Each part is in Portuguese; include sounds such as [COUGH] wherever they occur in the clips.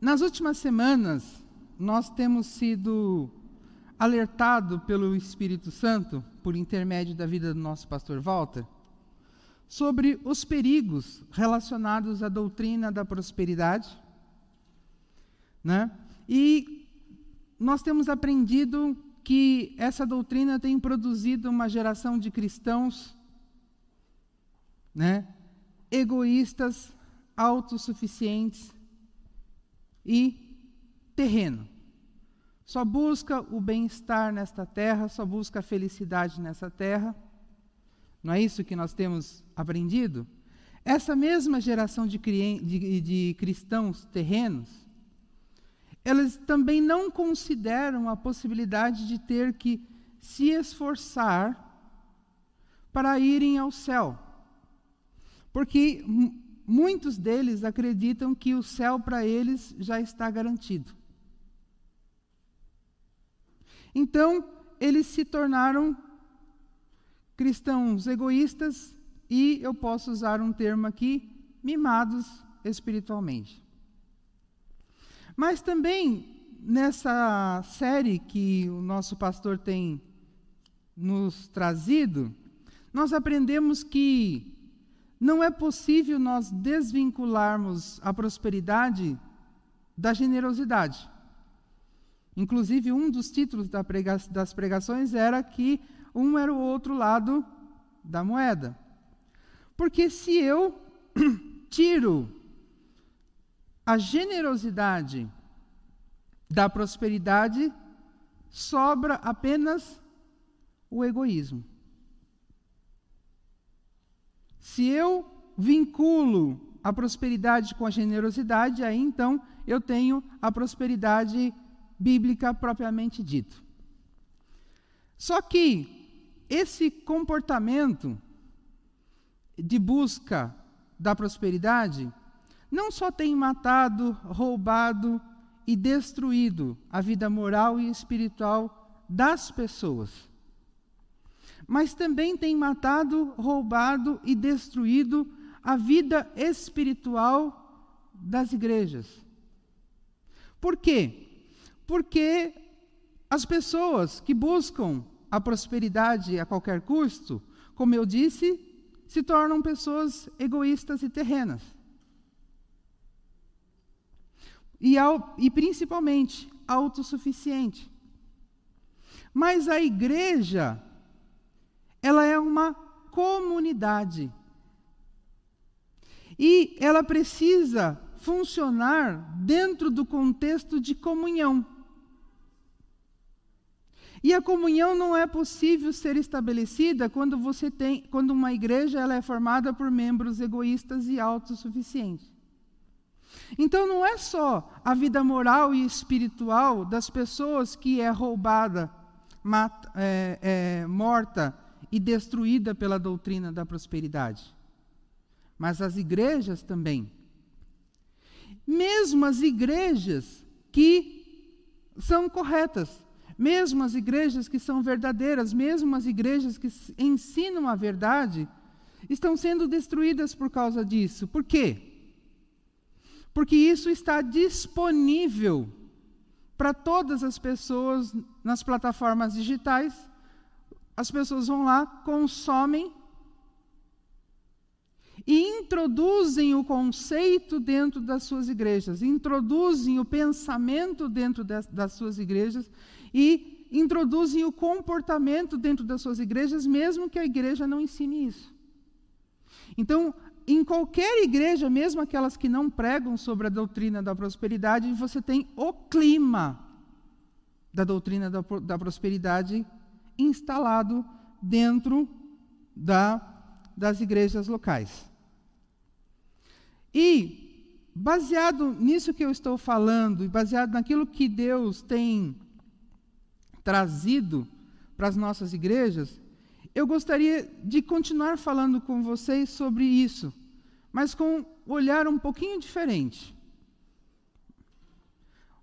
nas últimas semanas, nós temos sido alertado pelo Espírito Santo, por intermédio da vida do nosso pastor Walter, sobre os perigos relacionados à doutrina da prosperidade, né? E nós temos aprendido que essa doutrina tem produzido uma geração de cristãos, né? Egoístas, autossuficientes e terreno. Só busca o bem-estar nesta terra, só busca a felicidade nessa terra. Não é isso que nós temos aprendido? Essa mesma geração de, de, de cristãos terrenos, elas também não consideram a possibilidade de ter que se esforçar para irem ao céu. Porque muitos deles acreditam que o céu para eles já está garantido. Então, eles se tornaram cristãos egoístas e, eu posso usar um termo aqui, mimados espiritualmente. Mas também, nessa série que o nosso pastor tem nos trazido, nós aprendemos que não é possível nós desvincularmos a prosperidade da generosidade. Inclusive, um dos títulos das pregações era que um era o outro lado da moeda. Porque se eu [CLEARS THROAT] tiro a generosidade da prosperidade, sobra apenas o egoísmo. Se eu vinculo a prosperidade com a generosidade, aí então eu tenho a prosperidade bíblica propriamente dito. Só que esse comportamento de busca da prosperidade não só tem matado, roubado e destruído a vida moral e espiritual das pessoas, mas também tem matado, roubado e destruído a vida espiritual das igrejas. Por quê? Porque as pessoas que buscam a prosperidade a qualquer custo, como eu disse, se tornam pessoas egoístas e terrenas. E, ao, e principalmente autossuficiente. Mas a igreja ela é uma comunidade. E ela precisa funcionar dentro do contexto de comunhão. E a comunhão não é possível ser estabelecida quando você tem, quando uma igreja ela é formada por membros egoístas e autossuficientes. Então não é só a vida moral e espiritual das pessoas que é roubada, mata, é, é, morta e destruída pela doutrina da prosperidade. Mas as igrejas também. Mesmo as igrejas que são corretas, mesmo as igrejas que são verdadeiras, mesmo as igrejas que ensinam a verdade, estão sendo destruídas por causa disso. Por quê? Porque isso está disponível para todas as pessoas nas plataformas digitais as pessoas vão lá, consomem e introduzem o conceito dentro das suas igrejas, introduzem o pensamento dentro das, das suas igrejas e introduzem o comportamento dentro das suas igrejas, mesmo que a igreja não ensine isso. Então, em qualquer igreja, mesmo aquelas que não pregam sobre a doutrina da prosperidade, você tem o clima da doutrina da, da prosperidade instalado dentro da, das igrejas locais. E, baseado nisso que eu estou falando, e baseado naquilo que Deus tem trazido para as nossas igrejas, eu gostaria de continuar falando com vocês sobre isso, mas com um olhar um pouquinho diferente.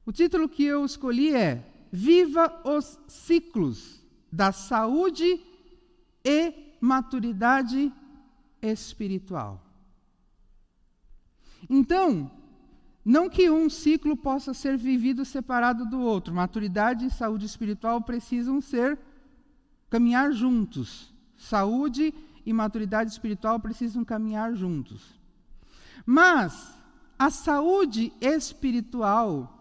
O título que eu escolhi é Viva os ciclos da saúde e maturidade espiritual. Então, Não que um ciclo possa ser vivido separado do outro. Maturidade e saúde espiritual precisam ser caminhar juntos. Saúde e maturidade espiritual precisam caminhar juntos. Mas a saúde espiritual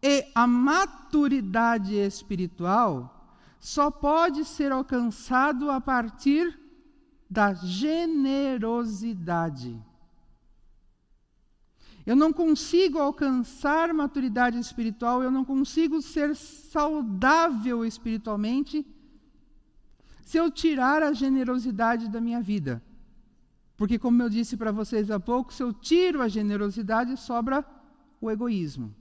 e a maturidade espiritual só pode ser alcançado a partir da generosidade. Eu não consigo alcançar maturidade espiritual, eu não consigo ser saudável espiritualmente se eu tirar a generosidade da minha vida. Porque, como eu disse para vocês há pouco, se eu tiro a generosidade, sobra o egoísmo.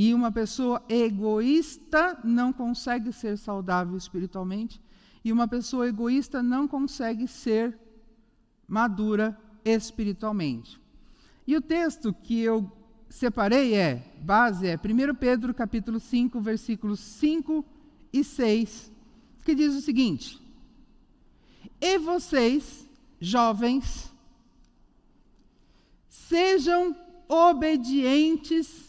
E uma pessoa egoísta não consegue ser saudável espiritualmente, e uma pessoa egoísta não consegue ser madura espiritualmente. E o texto que eu separei é, base é 1 Pedro capítulo 5, versículos 5 e 6, que diz o seguinte: E vocês, jovens, sejam obedientes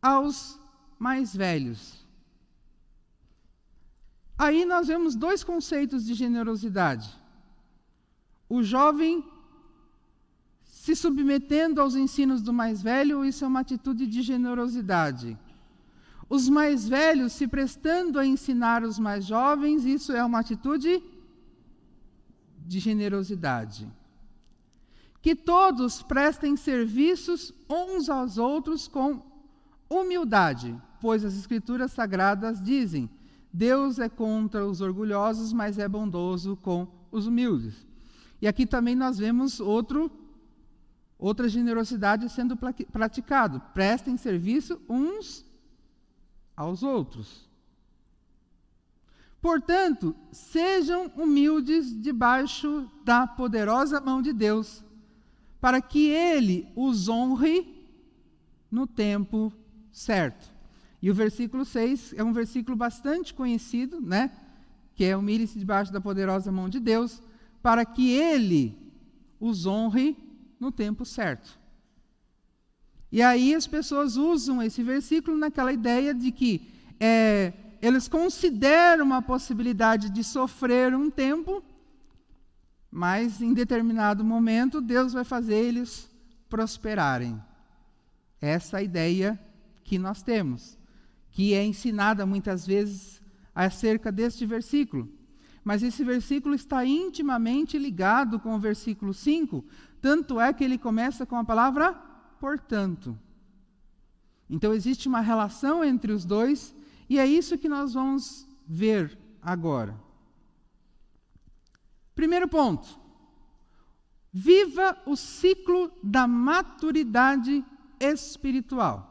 aos mais velhos. Aí nós vemos dois conceitos de generosidade. O jovem se submetendo aos ensinos do mais velho, isso é uma atitude de generosidade. Os mais velhos se prestando a ensinar os mais jovens, isso é uma atitude de generosidade. Que todos prestem serviços uns aos outros com humildade, pois as Escrituras Sagradas dizem: Deus é contra os orgulhosos, mas é bondoso com os humildes. E aqui também nós vemos outro outra generosidade sendo praticado. Prestem serviço uns aos outros. Portanto, sejam humildes debaixo da poderosa mão de Deus, para que Ele os honre no tempo certo. E o versículo 6 é um versículo bastante conhecido, né? Que é humilhe-se debaixo da poderosa mão de Deus, para que Ele os honre no tempo certo. E aí as pessoas usam esse versículo naquela ideia de que é, eles consideram uma possibilidade de sofrer um tempo, mas em determinado momento Deus vai fazer eles prosperarem. Essa é a ideia que nós temos, que é ensinada muitas vezes acerca deste versículo. Mas esse versículo está intimamente ligado com o versículo 5, tanto é que ele começa com a palavra portanto. Então existe uma relação entre os dois, e é isso que nós vamos ver agora. Primeiro ponto. Viva o ciclo da maturidade espiritual.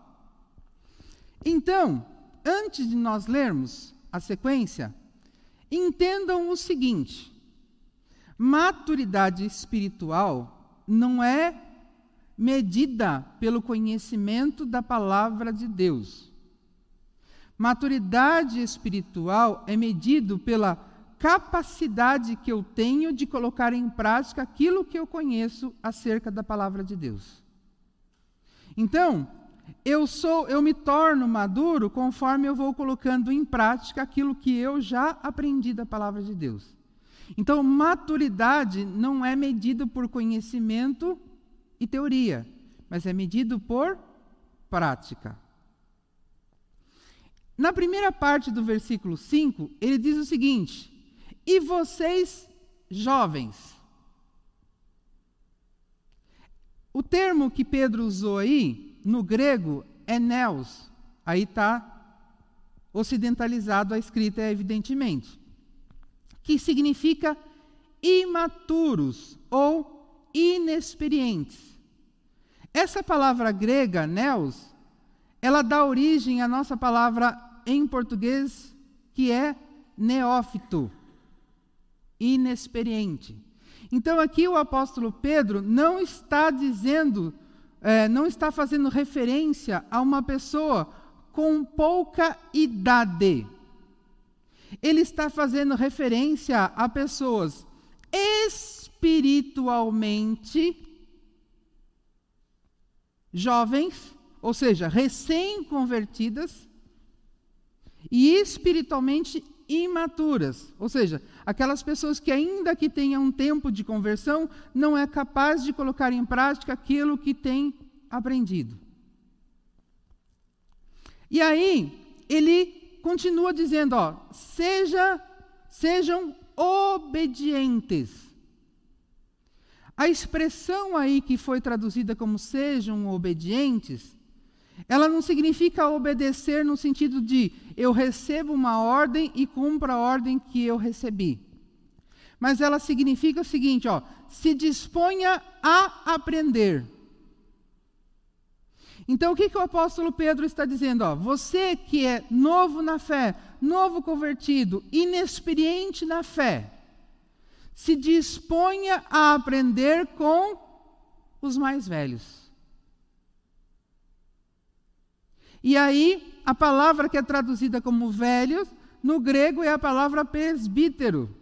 Então, antes de nós lermos a sequência, entendam o seguinte: maturidade espiritual não é medida pelo conhecimento da palavra de Deus. Maturidade espiritual é medido pela capacidade que eu tenho de colocar em prática aquilo que eu conheço acerca da palavra de Deus. Então, eu sou, eu me torno maduro conforme eu vou colocando em prática aquilo que eu já aprendi da palavra de Deus. Então, maturidade não é medido por conhecimento e teoria, mas é medido por prática. Na primeira parte do versículo 5, ele diz o seguinte: E vocês, jovens. O termo que Pedro usou aí, no grego, é neos. Aí está ocidentalizado a escrita, evidentemente que significa imaturos ou inexperientes. Essa palavra grega, neos, ela dá origem à nossa palavra em português que é neófito, inexperiente. Então aqui o apóstolo Pedro não está dizendo, é, não está fazendo referência a uma pessoa com pouca idade. Ele está fazendo referência a pessoas espiritualmente jovens, ou seja, recém-convertidas, e espiritualmente imaturas, ou seja, aquelas pessoas que ainda que tenham um tempo de conversão, não é capaz de colocar em prática aquilo que tem aprendido. E aí, ele continua dizendo, ó, seja, sejam obedientes. A expressão aí que foi traduzida como sejam obedientes, ela não significa obedecer no sentido de eu recebo uma ordem e cumpro a ordem que eu recebi. Mas ela significa o seguinte, ó, se disponha a aprender. Então, o que, que o apóstolo Pedro está dizendo? Ó, você que é novo na fé, novo convertido, inexperiente na fé, se disponha a aprender com os mais velhos. E aí, a palavra que é traduzida como velhos, no grego é a palavra presbítero,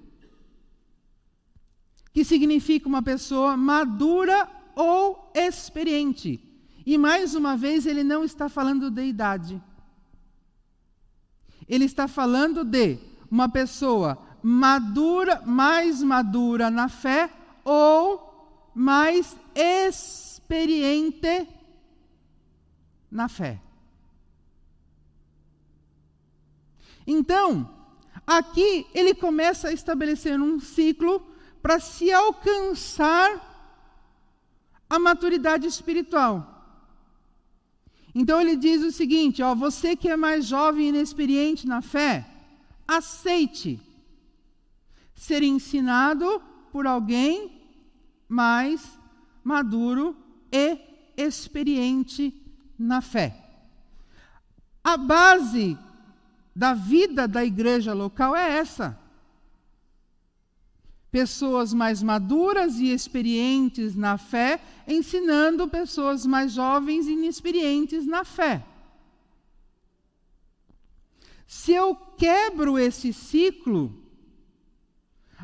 que significa uma pessoa madura ou experiente. E mais uma vez, ele não está falando de idade. Ele está falando de uma pessoa madura, mais madura na fé ou mais experiente na fé. Então, aqui ele começa a estabelecer um ciclo para se alcançar a maturidade espiritual. Então ele diz o seguinte: ó, você que é mais jovem e inexperiente na fé, aceite ser ensinado por alguém mais maduro e experiente na fé. A base da vida da igreja local é essa. Pessoas mais maduras e experientes na fé, ensinando pessoas mais jovens e inexperientes na fé. Se eu quebro esse ciclo,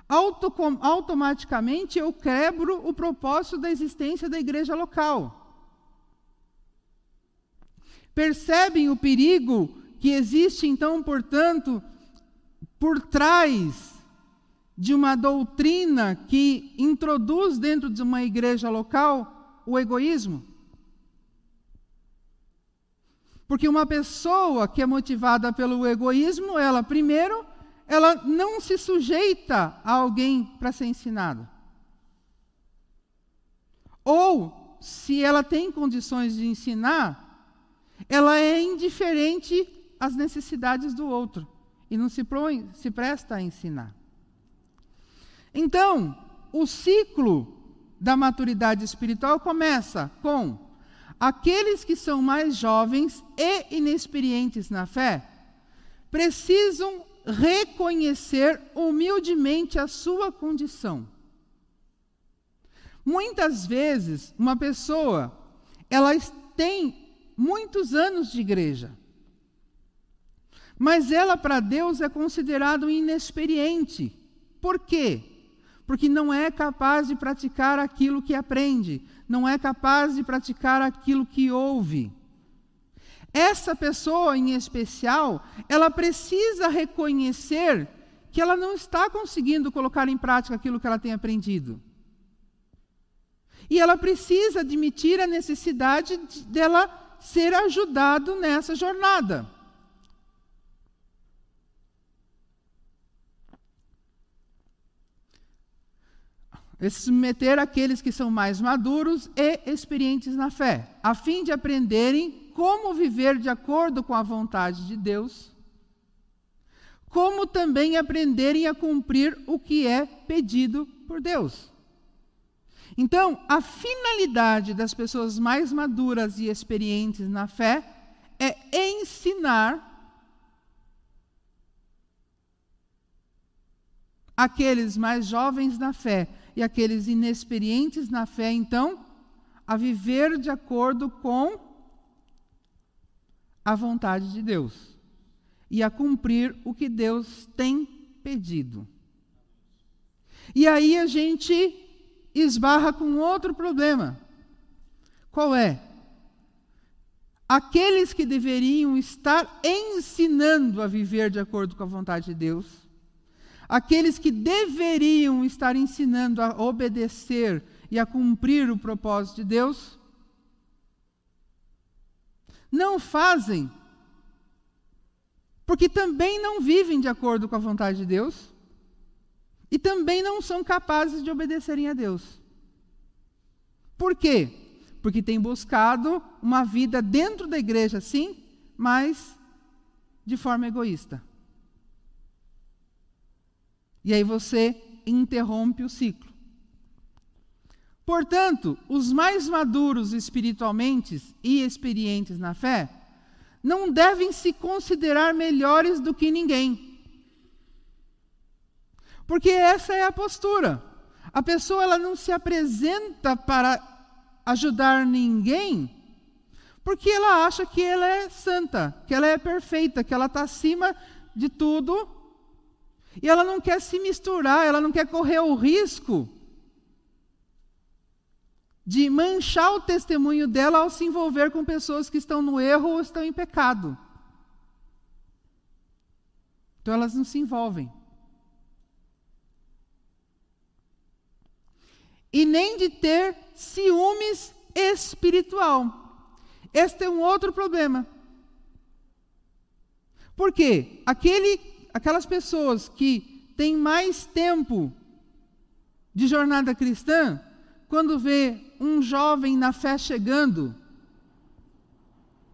auto, automaticamente eu quebro o propósito da existência da igreja local. Percebem o perigo que existe, então, portanto, por trás de uma doutrina que introduz dentro de uma igreja local o egoísmo? Porque uma pessoa que é motivada pelo egoísmo, ela primeiro ela não se sujeita a alguém para ser ensinado. Ou, se ela tem condições de ensinar, ela é indiferente às necessidades do outro e não se, se presta a ensinar. Então, o ciclo da maturidade espiritual começa com aqueles que são mais jovens e inexperientes na fé precisam reconhecer humildemente a sua condição. Muitas vezes, uma pessoa, ela tem muitos anos de igreja, mas ela para Deus é considerado inexperiente. Por quê? Porque não é capaz de praticar aquilo que aprende, não é capaz de praticar aquilo que ouve. Essa pessoa em especial, ela precisa reconhecer que ela não está conseguindo colocar em prática aquilo que ela tem aprendido. E ela precisa admitir a necessidade de, dela ser ajudado nessa jornada. E submeter aqueles que são mais maduros e experientes na fé, a fim de aprenderem como viver de acordo com a vontade de Deus, como também aprenderem a cumprir o que é pedido por Deus. Então, a finalidade das pessoas mais maduras e experientes na fé é ensinar aqueles mais jovens na fé e aqueles inexperientes na fé, então, a viver de acordo com a vontade de Deus e a cumprir o que Deus tem pedido. E aí a gente esbarra com outro problema. Qual é? aqueles que deveriam estar ensinando a viver de acordo com a vontade de Deus, aqueles que deveriam estar ensinando a obedecer e a cumprir o propósito de Deus, não fazem, porque também não vivem de acordo com a vontade de Deus e também não são capazes de obedecerem a Deus. Por quê? porque tem buscado uma vida dentro da igreja, sim, mas de forma egoísta. E aí você interrompe o ciclo. Portanto, os mais maduros espiritualmente e experientes na fé não devem se considerar melhores do que ninguém. Porque essa é a postura. A pessoa ela não se apresenta para ajudar ninguém, porque ela acha que ela é santa, que ela é perfeita, que ela está acima de tudo, e ela não quer se misturar, ela não quer correr o risco de manchar o testemunho dela ao se envolver com pessoas que estão no erro ou estão em pecado. Então elas não se envolvem. e nem de ter ciúmes espiritual. Este é um outro problema. Por quê? Aquele, aquelas pessoas que têm mais tempo de jornada cristã, quando vê um jovem na fé chegando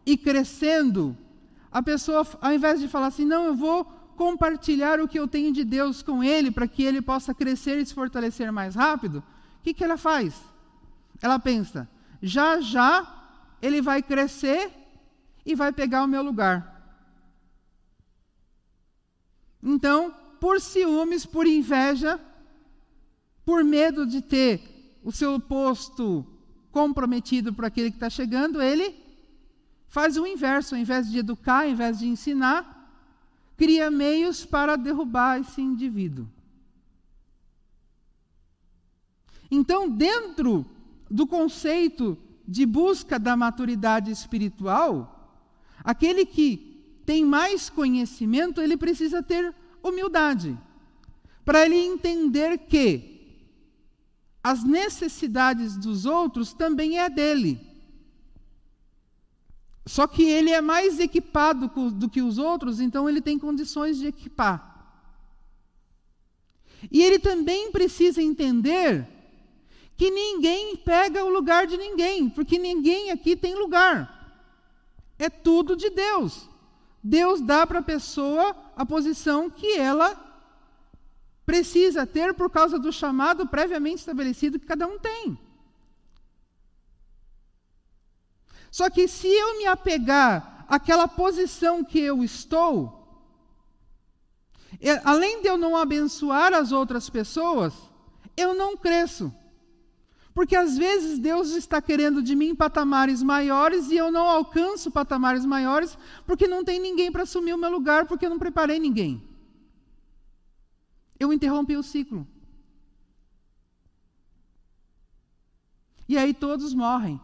e crescendo, a pessoa, ao invés de falar assim, não, eu vou compartilhar o que eu tenho de Deus com ele para que ele possa crescer e se fortalecer mais rápido, que, que ela faz? Ela pensa: já já ele vai crescer e vai pegar o meu lugar. Então, por ciúmes, por inveja, por medo de ter o seu posto comprometido por aquele que está chegando, ele faz o inverso, ao invés de educar, ao invés de ensinar, cria meios para derrubar esse indivíduo. Então, dentro do conceito de busca da maturidade espiritual, aquele que tem mais conhecimento, ele precisa ter humildade, para ele entender que as necessidades dos outros também é dele. Só que ele é mais equipado do que os outros, então ele tem condições de equipar. E ele também precisa entender que ninguém pega o lugar de ninguém, porque ninguém aqui tem lugar. É tudo de Deus. Deus dá para a pessoa a posição que ela precisa ter por causa do chamado previamente estabelecido que cada um tem. Só que se eu me apegar àquela posição que eu estou, além de eu não abençoar as outras pessoas, eu não cresço. Porque às vezes Deus está querendo de mim patamares maiores e eu não alcanço patamares maiores porque não tem ninguém para assumir o meu lugar, porque eu não preparei ninguém. Eu interrompi o ciclo. E aí todos morrem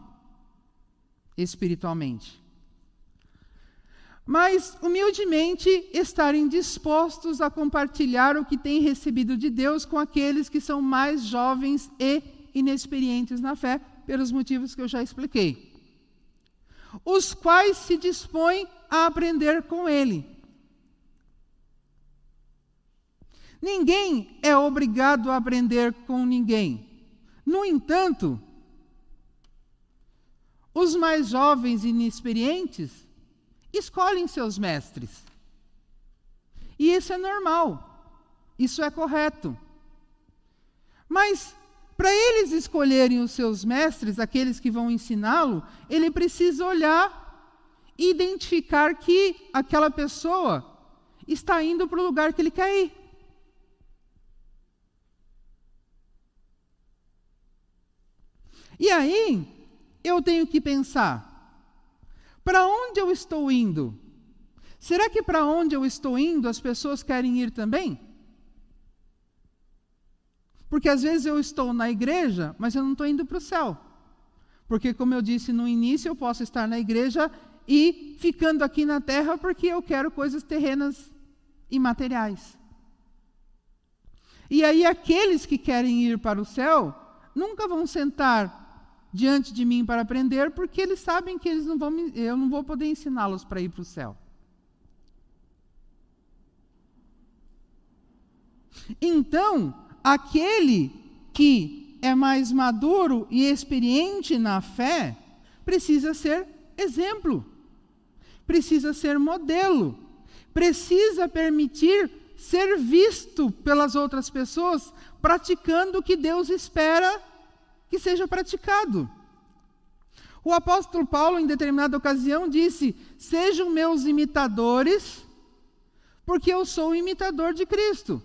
espiritualmente. Mas, humildemente, estarem dispostos a compartilhar o que têm recebido de Deus com aqueles que são mais jovens e inexperientes na fé, pelos motivos que eu já expliquei. Os quais se dispõem a aprender com ele. Ninguém é obrigado a aprender com ninguém. No entanto, os mais jovens e inexperientes escolhem seus mestres. E isso é normal, isso é correto. Mas para eles escolherem os seus mestres, aqueles que vão ensiná-lo, ele precisa olhar e identificar que aquela pessoa está indo para o lugar que ele quer ir. E aí, eu tenho que pensar: para onde eu estou indo? Será que para onde eu estou indo as pessoas querem ir também? Porque às vezes eu estou na igreja, mas eu não estou indo para o céu. Porque, como eu disse no início, eu posso estar na igreja e ficando aqui na terra porque eu quero coisas terrenas e materiais. E aí aqueles que querem ir para o céu nunca vão sentar diante de mim para aprender, porque eles sabem que eles não vão, eu não vou poder ensiná-los para ir para o céu. Então, aquele que é mais maduro e experiente na fé, precisa ser exemplo, precisa ser modelo, precisa permitir ser visto pelas outras pessoas praticando o que Deus espera que seja praticado. O apóstolo Paulo, em determinada ocasião, disse: Sejam meus imitadores, porque eu sou imitador de Cristo.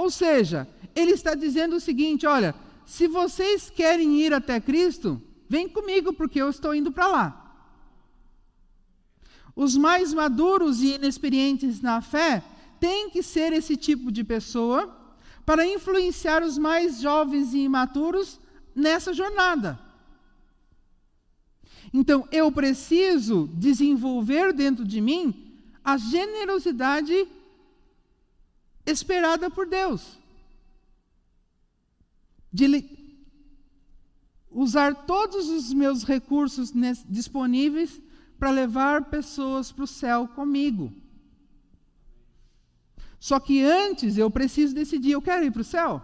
Ou seja, ele está dizendo o seguinte: olha, se vocês querem ir até Cristo, vem comigo, porque eu estou indo para lá. Os mais maduros e inexperientes na fé têm que ser esse tipo de pessoa para influenciar os mais jovens e imaturos nessa jornada. Então, eu preciso desenvolver dentro de mim a generosidade esperada por Deus. De usar todos os meus recursos disponíveis para levar pessoas para o céu comigo. Só que antes eu preciso decidir: eu quero ir para o céu?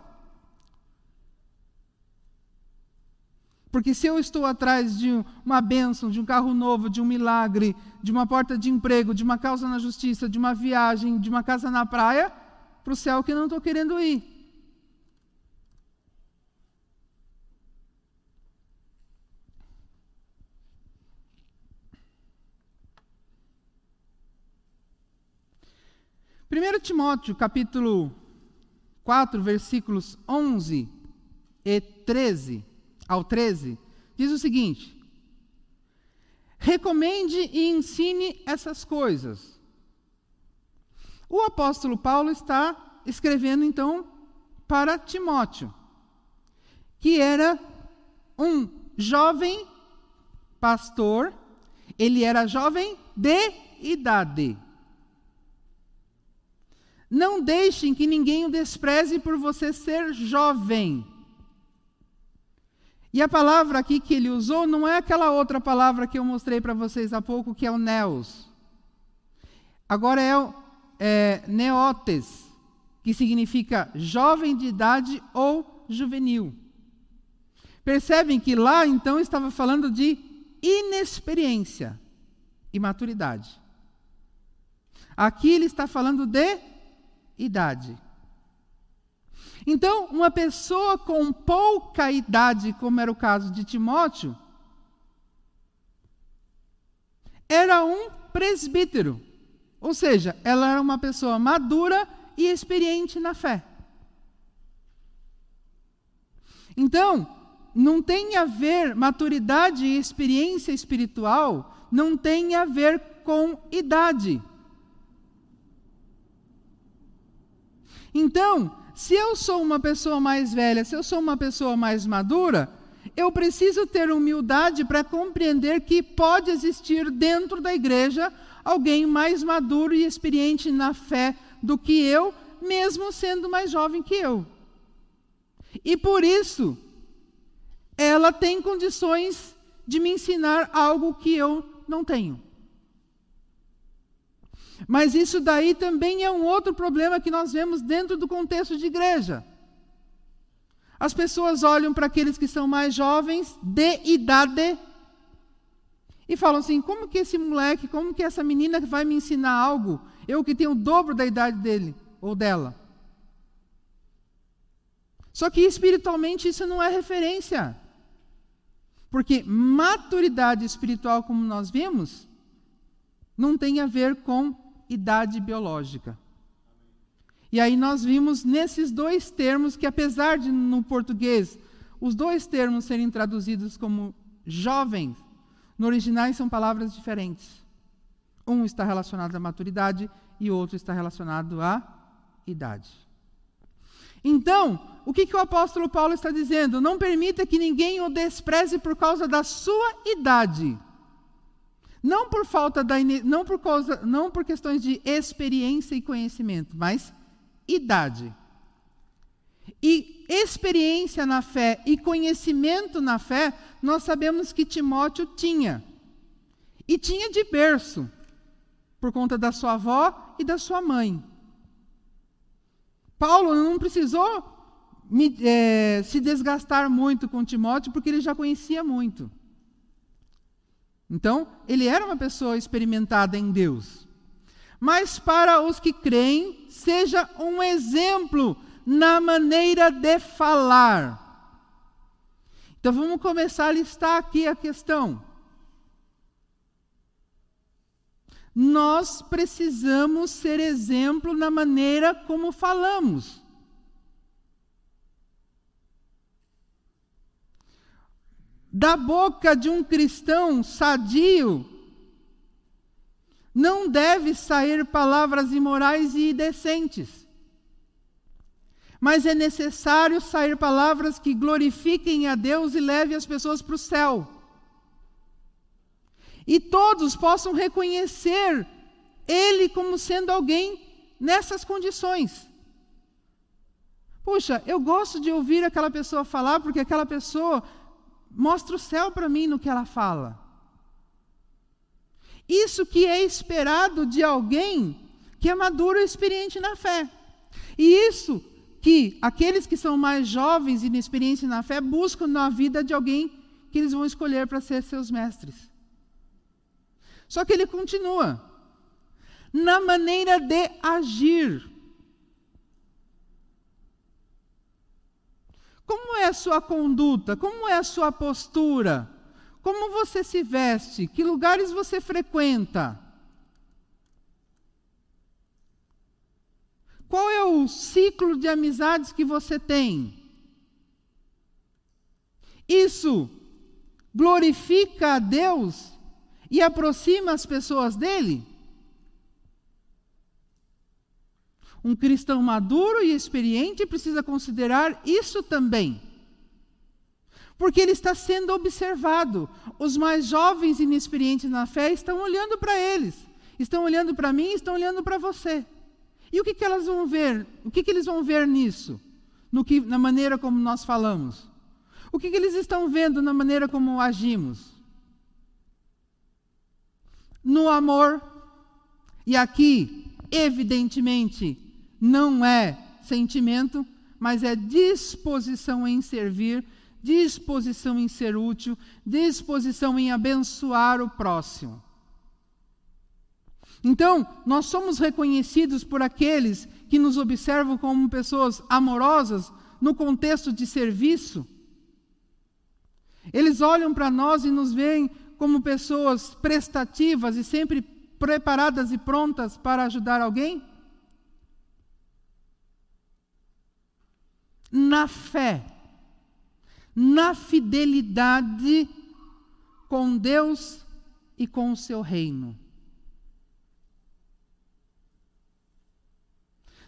Porque se eu estou atrás de uma bênção, de um carro novo, de um milagre, de uma porta de emprego, de uma causa na justiça, de uma viagem, de uma casa na praia, para o céu que eu não estou querendo ir. Primeiro Timóteo, capítulo 4, versículos 11 e 13 ao 13, diz o seguinte: Recomende e ensine essas coisas o apóstolo Paulo está escrevendo então para Timóteo, que era um jovem pastor, ele era jovem de idade. Não deixem que ninguém o despreze por você ser jovem. E a palavra aqui que ele usou não é aquela outra palavra que eu mostrei para vocês há pouco, que é o neos. Agora é o é, neotes, que significa jovem de idade ou juvenil. Percebem que lá então estava falando de inexperiência e maturidade. Aqui ele está falando de idade. Então, uma pessoa com pouca idade, como era o caso de Timóteo, era um presbítero. Ou seja, ela era uma pessoa madura e experiente na fé. Então, não tem a ver, maturidade e experiência espiritual não tem a ver com idade. Então, se eu sou uma pessoa mais velha, se eu sou uma pessoa mais madura, eu preciso ter humildade para compreender que pode existir dentro da igreja alguém mais maduro e experiente na fé do que eu, mesmo sendo mais jovem que eu. E por isso, ela tem condições de me ensinar algo que eu não tenho. Mas isso daí também é um outro problema que nós vemos dentro do contexto de igreja. As pessoas olham para aqueles que são mais jovens, de idade, e falam assim: como que esse moleque, como que essa menina vai me ensinar algo? Eu que tenho o dobro da idade dele ou dela. Só que espiritualmente isso não é referência. Porque maturidade espiritual, como nós vimos, não tem a ver com idade biológica. E aí nós vimos nesses dois termos que, apesar de no português os dois termos serem traduzidos como jovens, no original são palavras diferentes. Um está relacionado à maturidade e o outro está relacionado à idade. Então, o que, que o apóstolo Paulo está dizendo? Não permita que ninguém o despreze por causa da sua idade. Não por falta da não por causa, não por questões de experiência e conhecimento, mas idade. E experiência na fé e conhecimento na fé, nós sabemos que Timóteo tinha. E tinha de berço, por conta da sua avó e da sua mãe. Paulo não precisou me, é, se desgastar muito com Timóteo, porque ele já conhecia muito. Então, ele era uma pessoa experimentada em Deus. Mas para os que creem, seja um exemplo na maneira de falar. Então vamos começar a listar aqui a questão. Nós precisamos ser exemplo na maneira como falamos. Da boca de um cristão sadio, não deve sair palavras imorais e indecentes mas é necessário sair palavras que glorifiquem a Deus e levem as pessoas para o céu. E todos possam reconhecer Ele como sendo alguém nessas condições. Puxa, eu gosto de ouvir aquela pessoa falar, porque aquela pessoa mostra o céu para mim no que ela fala. Isso que é esperado de alguém que é maduro e experiente na fé. E isso que aqueles que são mais jovens e inexperientes na fé buscam na vida de alguém que eles vão escolher para ser seus mestres. Só que ele continua. Na maneira de agir. Como é a sua conduta? Como é a sua postura? Como você se veste? Que lugares você frequenta? Qual é o ciclo de amizades que você tem? Isso glorifica a Deus e aproxima as pessoas dele? Um cristão maduro e experiente precisa considerar isso também. Porque ele está sendo observado. Os mais jovens e inexperientes na fé estão olhando para eles, estão olhando para mim, estão olhando para você. E o que, que elas vão ver? O que, que eles vão ver nisso? No que, na maneira como nós falamos? O que, que eles estão vendo na maneira como agimos? No amor. E aqui, evidentemente, não é sentimento, mas é disposição em servir, disposição em ser útil, disposição em abençoar o próximo. Então, nós somos reconhecidos por aqueles que nos observam como pessoas amorosas no contexto de serviço. Eles olham para nós e nos veem como pessoas prestativas e sempre preparadas e prontas para ajudar alguém? Na fé, na fidelidade com Deus e com o seu reino.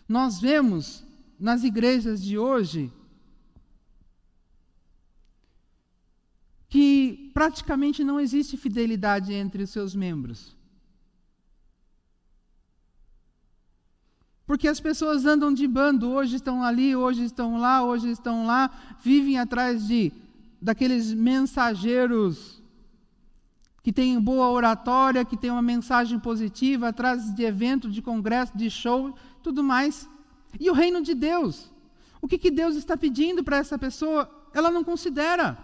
Nós vemos nas igrejas de hoje que praticamente não existe fidelidade entre os seus membros. Porque as pessoas andam de bando, hoje estão ali, hoje estão lá, hoje estão lá, vivem atrás de daqueles mensageiros que têm boa oratória, que têm uma mensagem positiva, atrás de evento, de congresso, de show, tudo mais. E o reino de Deus? O que, que Deus está pedindo para essa pessoa? Ela não considera.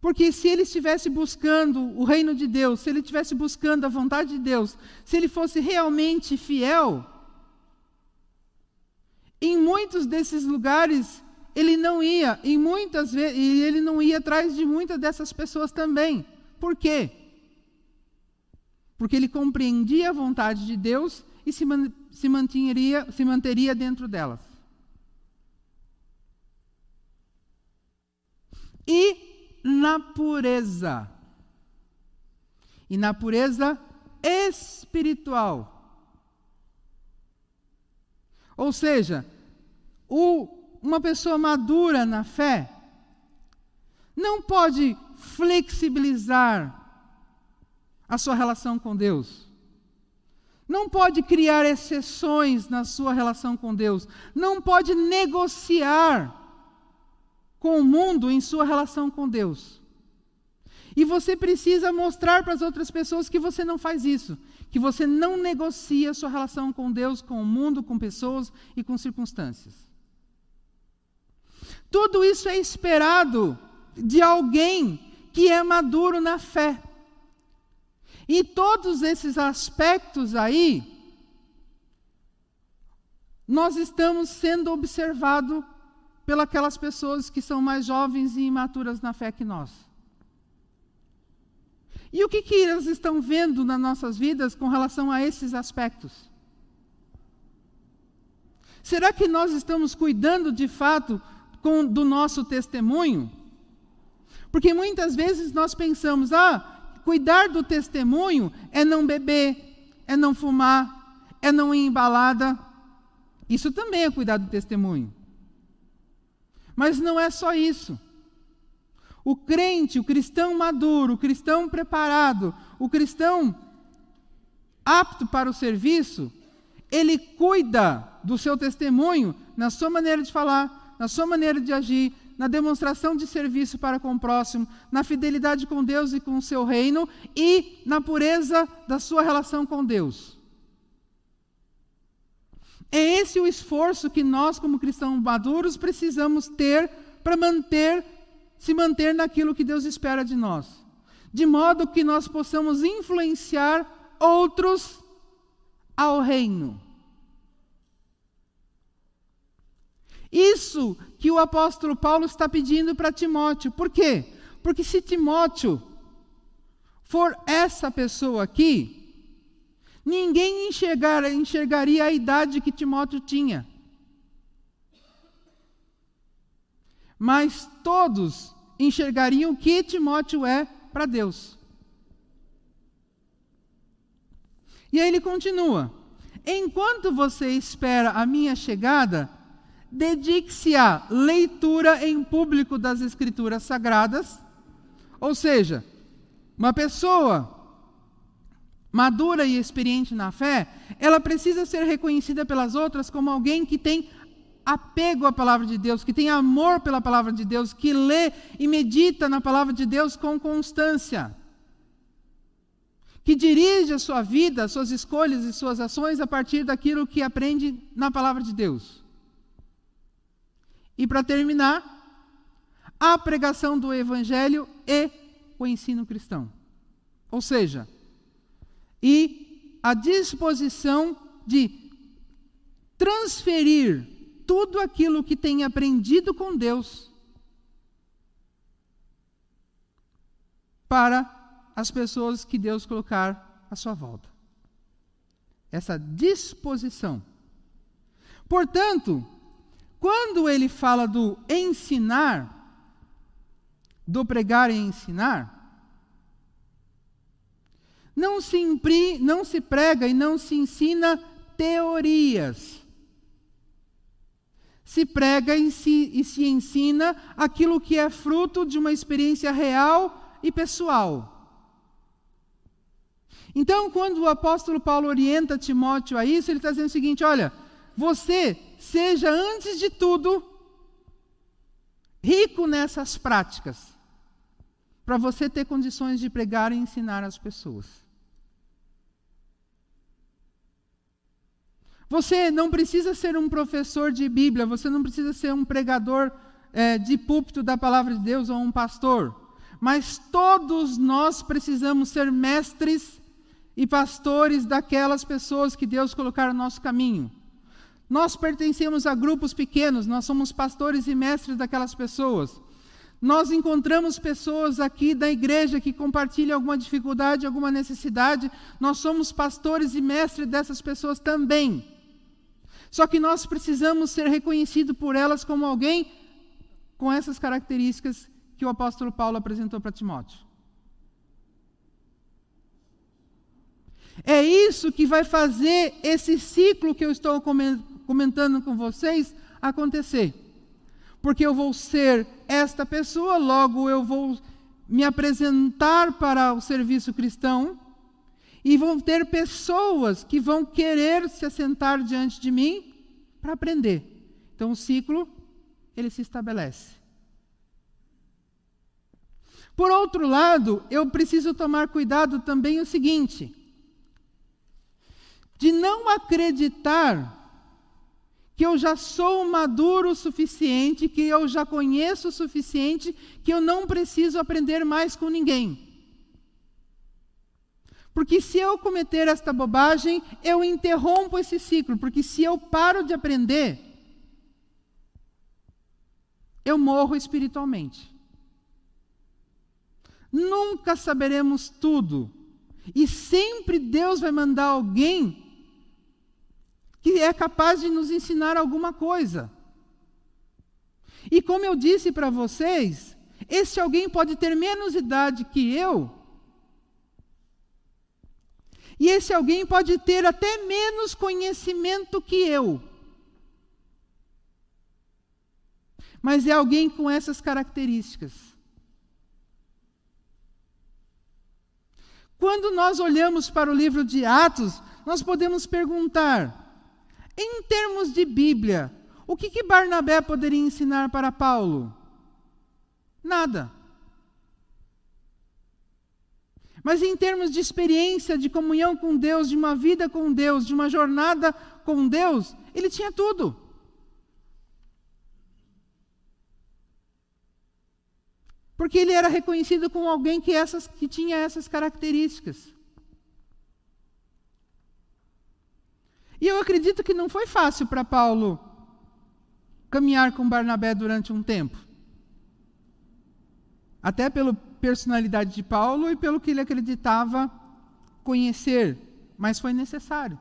Porque se ele estivesse buscando o reino de Deus, se ele estivesse buscando a vontade de Deus, se ele fosse realmente fiel, em muitos desses lugares ele não ia, em muitas vezes, ele não ia atrás de muitas dessas pessoas também. Por quê? porque ele compreendia a vontade de Deus e se, man, se, se manteria dentro delas. E na pureza. E na pureza espiritual. Ou seja, o, uma pessoa madura na fé não pode flexibilizar a sua relação com Deus. Não pode criar exceções na sua relação com Deus. Não pode negociar com o mundo em sua relação com Deus. E você precisa mostrar para as outras pessoas que você não faz isso, que você não negocia sua relação com Deus, com o mundo, com pessoas e com circunstâncias. Tudo isso é esperado de alguém que é maduro na fé. E todos esses aspectos aí, nós estamos sendo observados pelas pessoas que são mais jovens e imaturas na fé que nós. E o que, que eles estão vendo nas nossas vidas com relação a esses aspectos? Será que nós estamos cuidando de fato com, do nosso testemunho? Porque muitas vezes nós pensamos, ah, cuidar do testemunho é não beber, é não fumar, é não ir embalada. Isso também é cuidar do testemunho. Mas não é só isso. O crente, o cristão maduro, o cristão preparado, o cristão apto para o serviço, ele cuida do seu testemunho na sua maneira de falar, na sua maneira de agir, na demonstração de serviço para com o próximo, na fidelidade com Deus e com o seu reino e na pureza da sua relação com Deus. É esse o esforço que nós, como cristãos maduros, precisamos ter para manter se manter naquilo que Deus espera de nós, de modo que nós possamos influenciar outros ao reino. Isso que o apóstolo Paulo está pedindo para Timóteo. Por quê? Porque se Timóteo for essa pessoa aqui, ninguém enxergar, enxergaria a idade que Timóteo tinha. mas todos enxergariam o que Timóteo é para Deus. E aí ele continua: Enquanto você espera a minha chegada, dedique-se à leitura em público das Escrituras Sagradas. Ou seja, uma pessoa madura e experiente na fé, ela precisa ser reconhecida pelas outras como alguém que tem apego à palavra de Deus, que tem amor pela palavra de Deus, que lê e medita na palavra de Deus com constância. Que dirige a sua vida, suas escolhas e suas ações a partir daquilo que aprende na palavra de Deus. E para terminar, a pregação do evangelho e o ensino cristão. Ou seja, e a disposição de transferir tudo aquilo que tem aprendido com Deus para as pessoas que Deus colocar à sua volta. Essa disposição. Portanto, quando ele fala do ensinar, do pregar e ensinar, não se, impri, não se prega e não se ensina teorias se prega e se, e se ensina aquilo que é fruto de uma experiência real e pessoal. Então, quando o apóstolo Paulo orienta Timóteo a isso, ele está dizendo o seguinte: olha, você seja, antes de tudo, rico nessas práticas, para você ter condições de pregar e ensinar as pessoas. Você não precisa ser um professor de Bíblia, você não precisa ser um pregador é, de púlpito da palavra de Deus ou um pastor, mas todos nós precisamos ser mestres e pastores daquelas pessoas que Deus colocar no nosso caminho. Nós pertencemos a grupos pequenos, nós somos pastores e mestres daquelas pessoas. Nós encontramos pessoas aqui da igreja que compartilham alguma dificuldade, alguma necessidade, nós somos pastores e mestres dessas pessoas também. Só que nós precisamos ser reconhecidos por elas como alguém com essas características que o apóstolo Paulo apresentou para Timóteo. É isso que vai fazer esse ciclo que eu estou comentando com vocês acontecer. Porque eu vou ser esta pessoa, logo eu vou me apresentar para o serviço cristão e vão ter pessoas que vão querer se assentar diante de mim para aprender. Então o ciclo ele se estabelece. Por outro lado, eu preciso tomar cuidado também o seguinte: de não acreditar que eu já sou maduro o suficiente, que eu já conheço o suficiente, que eu não preciso aprender mais com ninguém. Porque se eu cometer esta bobagem, eu interrompo esse ciclo, porque se eu paro de aprender, eu morro espiritualmente. Nunca saberemos tudo. E sempre Deus vai mandar alguém que é capaz de nos ensinar alguma coisa. E como eu disse para vocês, esse alguém pode ter menos idade que eu, e esse alguém pode ter até menos conhecimento que eu. Mas é alguém com essas características. Quando nós olhamos para o livro de Atos, nós podemos perguntar: em termos de Bíblia, o que, que Barnabé poderia ensinar para Paulo? Nada. Mas em termos de experiência, de comunhão com Deus, de uma vida com Deus, de uma jornada com Deus, ele tinha tudo. Porque ele era reconhecido como alguém que, essas, que tinha essas características. E eu acredito que não foi fácil para Paulo caminhar com Barnabé durante um tempo. Até pela personalidade de Paulo e pelo que ele acreditava conhecer, mas foi necessário.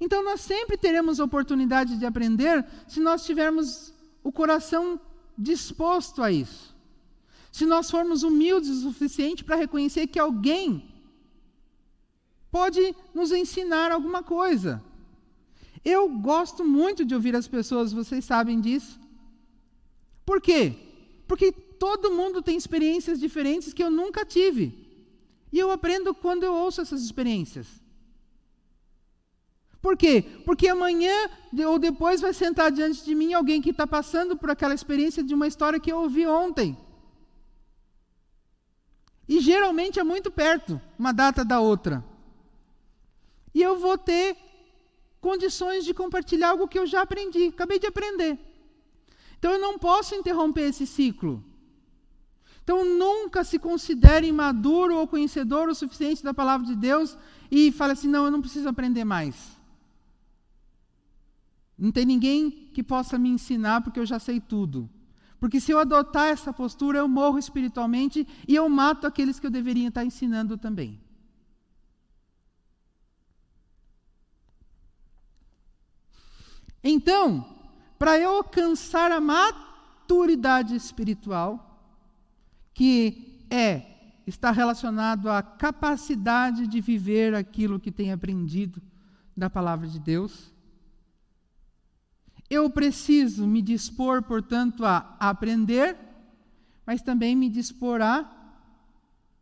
Então nós sempre teremos oportunidade de aprender se nós tivermos o coração disposto a isso. Se nós formos humildes o suficiente para reconhecer que alguém pode nos ensinar alguma coisa. Eu gosto muito de ouvir as pessoas, vocês sabem disso. Por quê? Porque todo mundo tem experiências diferentes que eu nunca tive. E eu aprendo quando eu ouço essas experiências. Por quê? Porque amanhã ou depois vai sentar diante de mim alguém que está passando por aquela experiência de uma história que eu ouvi ontem. E geralmente é muito perto, uma data da outra e eu vou ter condições de compartilhar algo que eu já aprendi, acabei de aprender. Então eu não posso interromper esse ciclo. Então nunca se considere maduro ou conhecedor o suficiente da palavra de Deus e fale assim: não, eu não preciso aprender mais. Não tem ninguém que possa me ensinar porque eu já sei tudo. Porque se eu adotar essa postura, eu morro espiritualmente e eu mato aqueles que eu deveria estar ensinando também. Então, para eu alcançar a maturidade espiritual, que é está relacionado à capacidade de viver aquilo que tem aprendido da palavra de Deus, eu preciso me dispor, portanto, a aprender, mas também me dispor a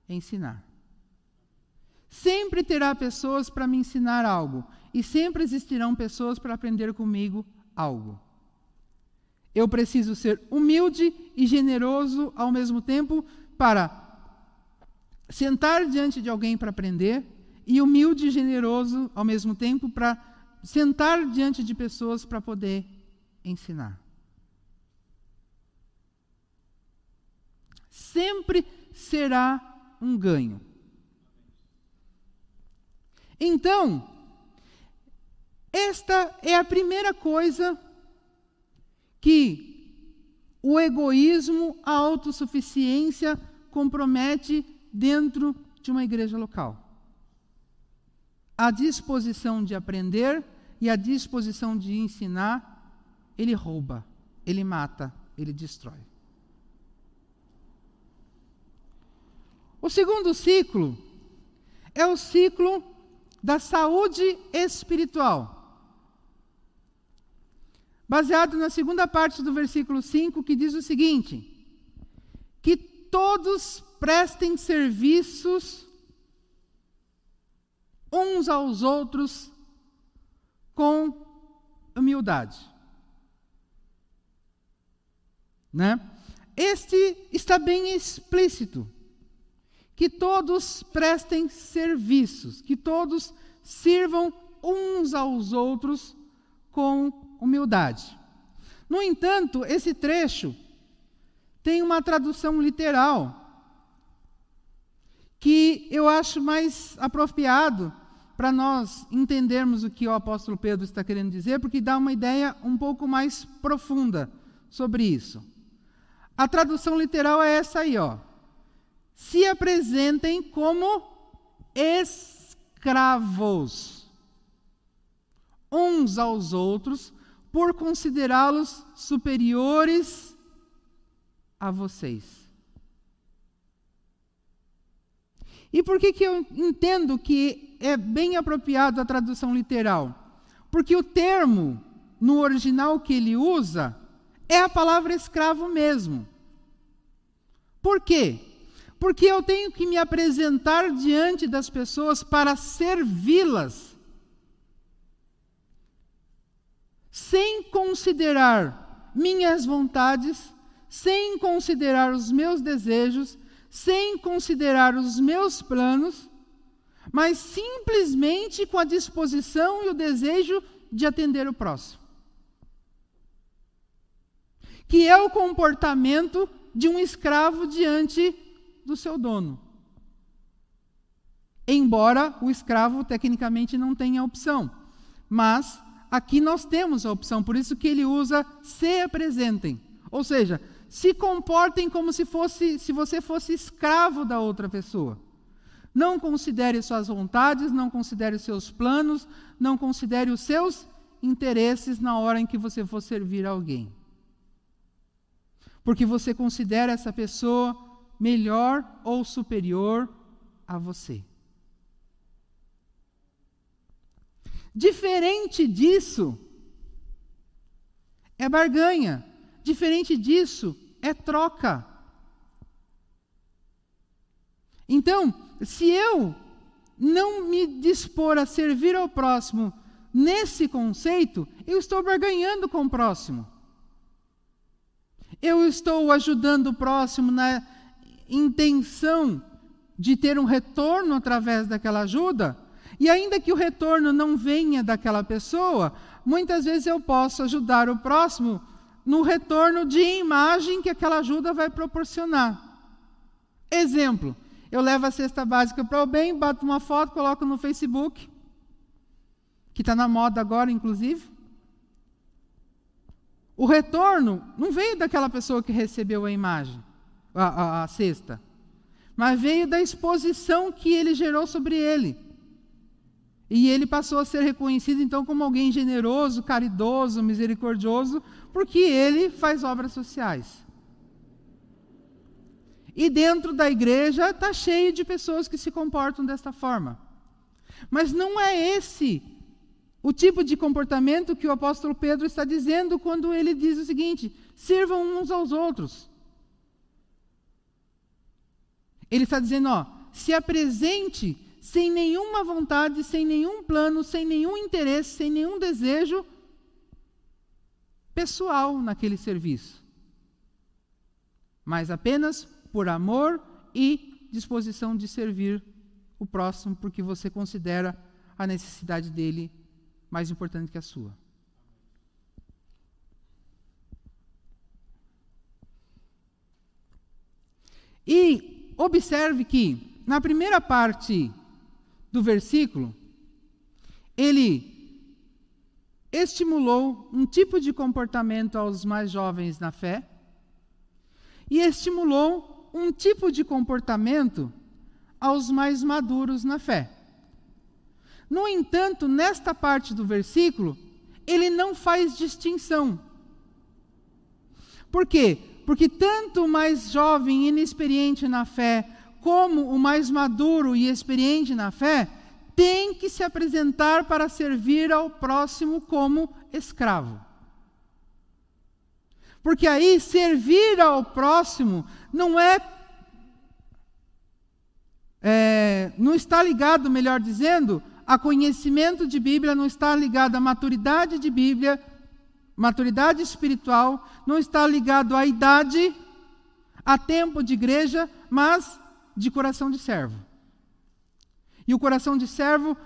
ensinar. Sempre terá pessoas para me ensinar algo e sempre existirão pessoas para aprender comigo algo. Eu preciso ser humilde e generoso ao mesmo tempo para sentar diante de alguém para aprender e humilde e generoso ao mesmo tempo para sentar diante de pessoas para poder ensinar. Sempre será um ganho. Então, esta é a primeira coisa que o egoísmo, a autossuficiência compromete dentro de uma igreja local. A disposição de aprender e a disposição de ensinar, ele rouba, ele mata, ele destrói. O segundo ciclo é o ciclo da saúde espiritual baseado na segunda parte do versículo 5, que diz o seguinte: que todos prestem serviços uns aos outros com humildade. Né? Este está bem explícito. Que todos prestem serviços, que todos sirvam uns aos outros com humildade. No entanto, esse trecho tem uma tradução literal que eu acho mais apropriado para nós entendermos o que o apóstolo Pedro está querendo dizer, porque dá uma ideia um pouco mais profunda sobre isso. A tradução literal é essa aí, ó. Se apresentem como escravos uns aos outros, por considerá-los superiores a vocês. E por que, que eu entendo que é bem apropriado a tradução literal? Porque o termo, no original que ele usa, é a palavra escravo mesmo. Por quê? Porque eu tenho que me apresentar diante das pessoas para servi-las, sem considerar minhas vontades, sem considerar os meus desejos, sem considerar os meus planos, mas simplesmente com a disposição e o desejo de atender o próximo que é o comportamento de um escravo diante do seu dono. Embora o escravo tecnicamente não tenha opção, mas aqui nós temos a opção, por isso que ele usa se apresentem. Ou seja, se comportem como se fosse se você fosse escravo da outra pessoa. Não considere suas vontades, não considere seus planos, não considere os seus interesses na hora em que você for servir alguém porque você considera essa pessoa melhor ou superior a você. Diferente disso é barganha. Diferente disso é troca. Então, se eu não me dispor a servir ao próximo nesse conceito, eu estou barganhando com o próximo. Eu estou ajudando o próximo na intenção de ter um retorno através daquela ajuda, e ainda que o retorno não venha daquela pessoa, muitas vezes eu posso ajudar o próximo no retorno de imagem que aquela ajuda vai proporcionar. Exemplo, eu levo a cesta básica para o bem, bato uma foto, coloco no Facebook, que está na moda agora, inclusive. O retorno não veio daquela pessoa que recebeu a imagem, a, a, a cesta, mas veio da exposição que ele gerou sobre ele. E ele passou a ser reconhecido então como alguém generoso, caridoso, misericordioso, porque ele faz obras sociais. E dentro da igreja está cheio de pessoas que se comportam desta forma. Mas não é esse o tipo de comportamento que o apóstolo Pedro está dizendo quando ele diz o seguinte: sirvam uns aos outros. Ele está dizendo, ó, se apresente sem nenhuma vontade, sem nenhum plano, sem nenhum interesse, sem nenhum desejo pessoal naquele serviço, mas apenas por amor e disposição de servir o próximo, porque você considera a necessidade dele mais importante que a sua. E observe que, na primeira parte do versículo, ele estimulou um tipo de comportamento aos mais jovens na fé e estimulou um tipo de comportamento aos mais maduros na fé. No entanto, nesta parte do versículo, ele não faz distinção. Por quê? Porque tanto o mais jovem e inexperiente na fé, como o mais maduro e experiente na fé, tem que se apresentar para servir ao próximo como escravo. Porque aí servir ao próximo não é não está ligado, melhor dizendo, a conhecimento de Bíblia, não está ligado à maturidade de Bíblia, maturidade espiritual, não está ligado à idade, a tempo de igreja, mas de coração de servo. E o coração de servo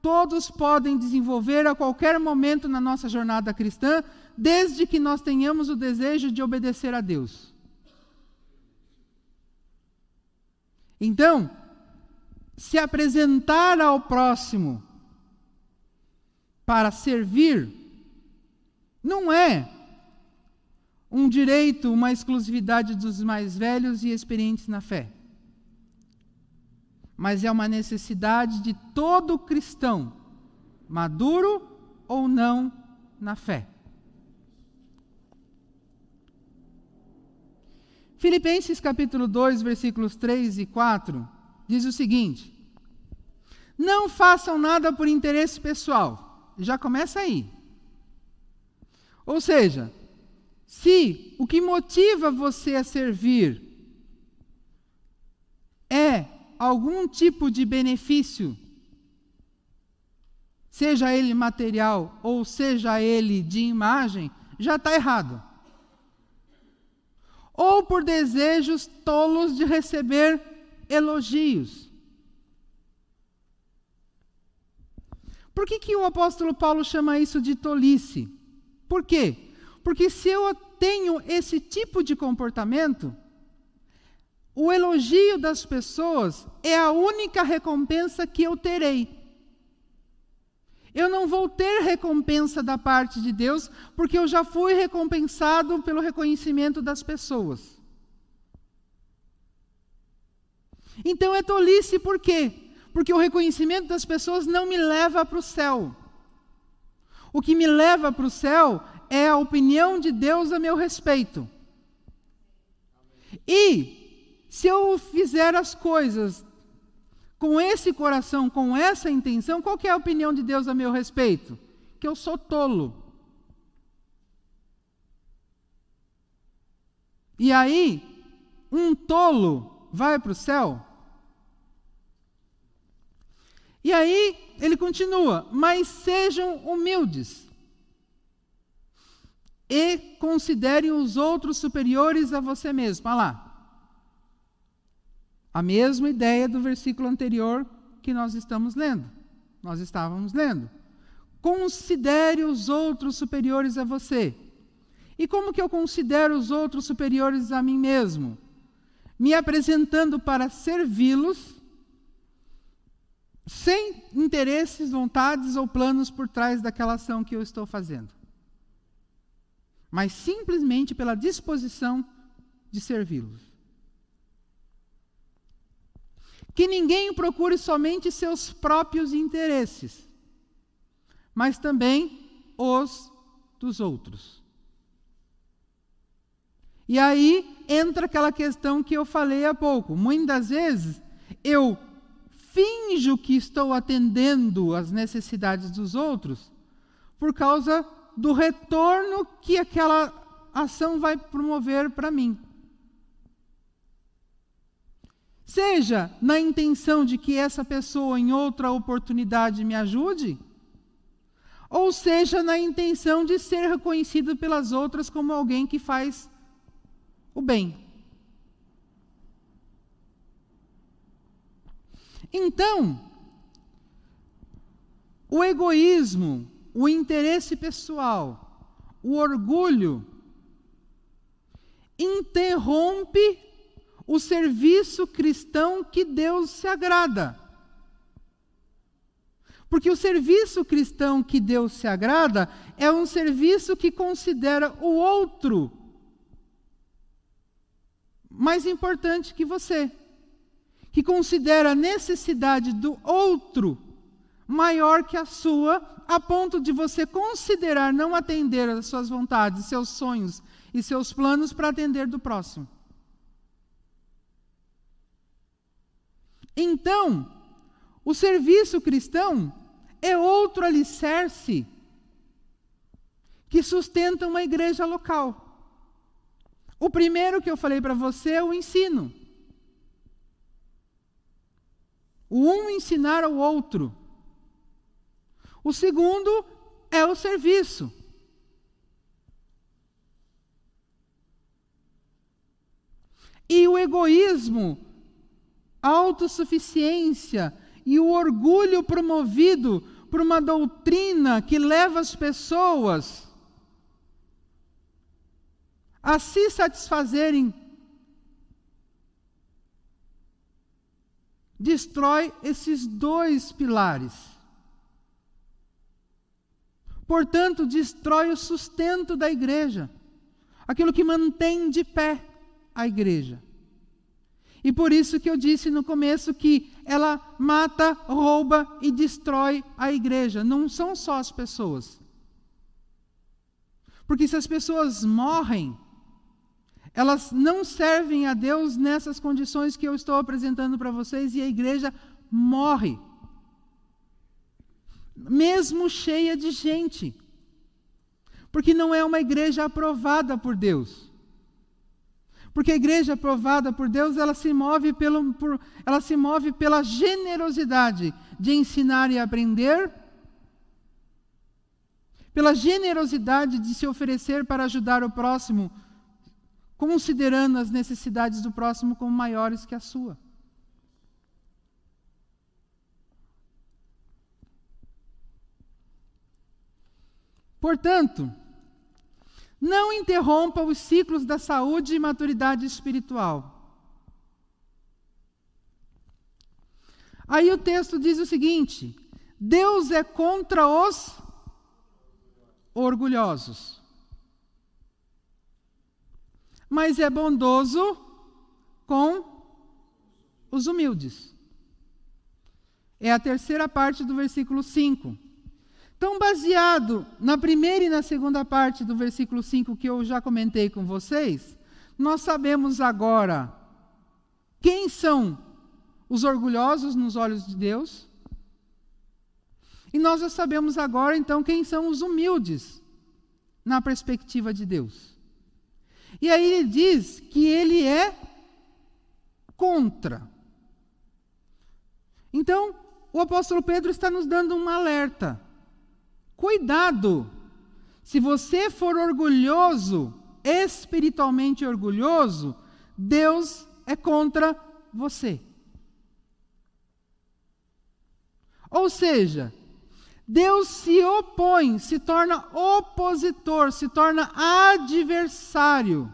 todos podem desenvolver a qualquer momento na nossa jornada cristã, desde que nós tenhamos o desejo de obedecer a Deus. Então, se apresentar ao próximo para servir não é um direito, uma exclusividade dos mais velhos e experientes na fé. Mas é uma necessidade de todo cristão, maduro ou não na fé. Filipenses capítulo 2, versículos 3 e 4 diz o seguinte: Não façam nada por interesse pessoal. Já começa aí. Ou seja, se o que motiva você a servir é algum tipo de benefício, seja ele material ou seja ele de imagem, já está errado. Ou por desejos tolos de receber elogios. Por que, que o apóstolo Paulo chama isso de tolice? Por quê? Porque se eu tenho esse tipo de comportamento, o elogio das pessoas é a única recompensa que eu terei. Eu não vou ter recompensa da parte de Deus, porque eu já fui recompensado pelo reconhecimento das pessoas. Então é tolice por quê? Porque o reconhecimento das pessoas não me leva para o céu. O que me leva para o céu é a opinião de Deus a meu respeito. E se eu fizer as coisas com esse coração, com essa intenção, qual é a opinião de Deus a meu respeito? Que eu sou tolo. E aí, um tolo vai para o céu? E aí ele continua: mas sejam humildes e considerem os outros superiores a você mesmo. Olha lá. A mesma ideia do versículo anterior que nós estamos lendo. Nós estávamos lendo. Considere os outros superiores a você. E como que eu considero os outros superiores a mim mesmo? Me apresentando para servi-los sem interesses, vontades ou planos por trás daquela ação que eu estou fazendo, mas simplesmente pela disposição de servi-los. Que ninguém procure somente seus próprios interesses, mas também os dos outros. E aí entra aquela questão que eu falei há pouco. Muitas vezes eu finjo que estou atendendo às necessidades dos outros por causa do retorno que aquela ação vai promover para mim. Seja na intenção de que essa pessoa em outra oportunidade me ajude, ou seja na intenção de ser reconhecido pelas outras como alguém que faz o bem. Então, o egoísmo, o interesse pessoal, o orgulho, interrompe o serviço cristão que Deus se agrada. Porque o serviço cristão que Deus se agrada é um serviço que considera o outro mais importante que você que considera a necessidade do outro maior que a sua, a ponto de você considerar não atender às suas vontades, seus sonhos e seus planos para atender do próximo. Então, o serviço cristão é outro alicerce que sustenta uma igreja local. O primeiro que eu falei para você é o ensino. O um ensinar ao outro. O segundo é o serviço. E o egoísmo, autossuficiência e o orgulho promovido por uma doutrina que leva as pessoas a se satisfazerem, destrói esses dois pilares. Portanto, destrói o sustento da igreja, aquilo que mantém de pé a igreja. E por isso que eu disse no começo que ela mata, rouba e destrói a igreja. Não são só as pessoas. Porque se as pessoas morrem, elas não servem a Deus nessas condições que eu estou apresentando para vocês e a igreja morre. Mesmo cheia de gente. Porque não é uma igreja aprovada por Deus. Porque a igreja aprovada por Deus, ela se move, pelo, por, ela se move pela generosidade de ensinar e aprender, pela generosidade de se oferecer para ajudar o próximo, considerando as necessidades do próximo como maiores que a sua. Portanto, não interrompa os ciclos da saúde e maturidade espiritual. Aí o texto diz o seguinte: Deus é contra os orgulhosos, mas é bondoso com os humildes. É a terceira parte do versículo 5. Então, baseado na primeira e na segunda parte do versículo 5 que eu já comentei com vocês, nós sabemos agora quem são os orgulhosos nos olhos de Deus. E nós já sabemos agora, então, quem são os humildes na perspectiva de Deus. E aí ele diz que ele é contra. Então, o apóstolo Pedro está nos dando um alerta. Cuidado! Se você for orgulhoso, espiritualmente orgulhoso, Deus é contra você. Ou seja, Deus se opõe, se torna opositor, se torna adversário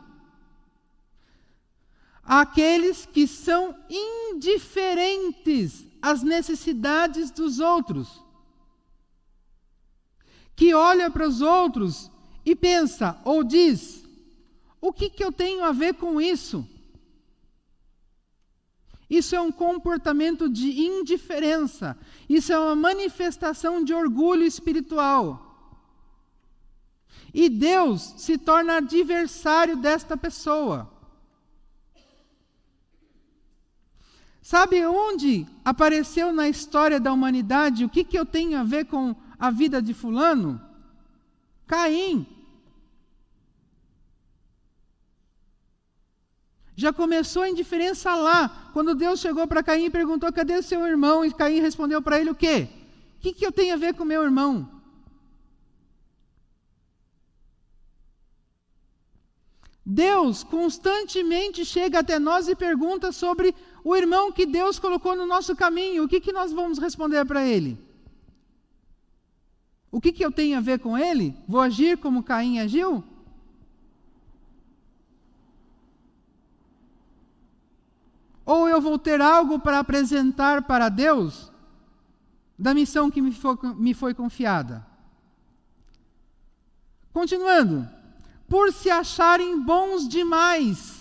àqueles que são indiferentes às necessidades dos outros que olha para os outros e pensa ou diz: o que, que eu tenho a ver com isso? Isso é um comportamento de indiferença, isso é uma manifestação de orgulho espiritual. E Deus se torna adversário desta pessoa. Sabe onde apareceu na história da humanidade o que, que eu tenho a ver com a vida de Fulano? Caim. Já começou a indiferença lá. Quando Deus chegou para Caim e perguntou: cadê seu irmão? E Caim respondeu para ele: o quê? O que, que eu tenho a ver com meu irmão? Deus constantemente chega até nós e pergunta sobre o irmão que Deus colocou no nosso caminho. O que, que nós vamos responder para ele? O que, que eu tenho a ver com ele? Vou agir como Caim agiu? Ou eu vou ter algo para apresentar para Deus da missão que me foi, me foi confiada? Continuando, por se acharem bons demais.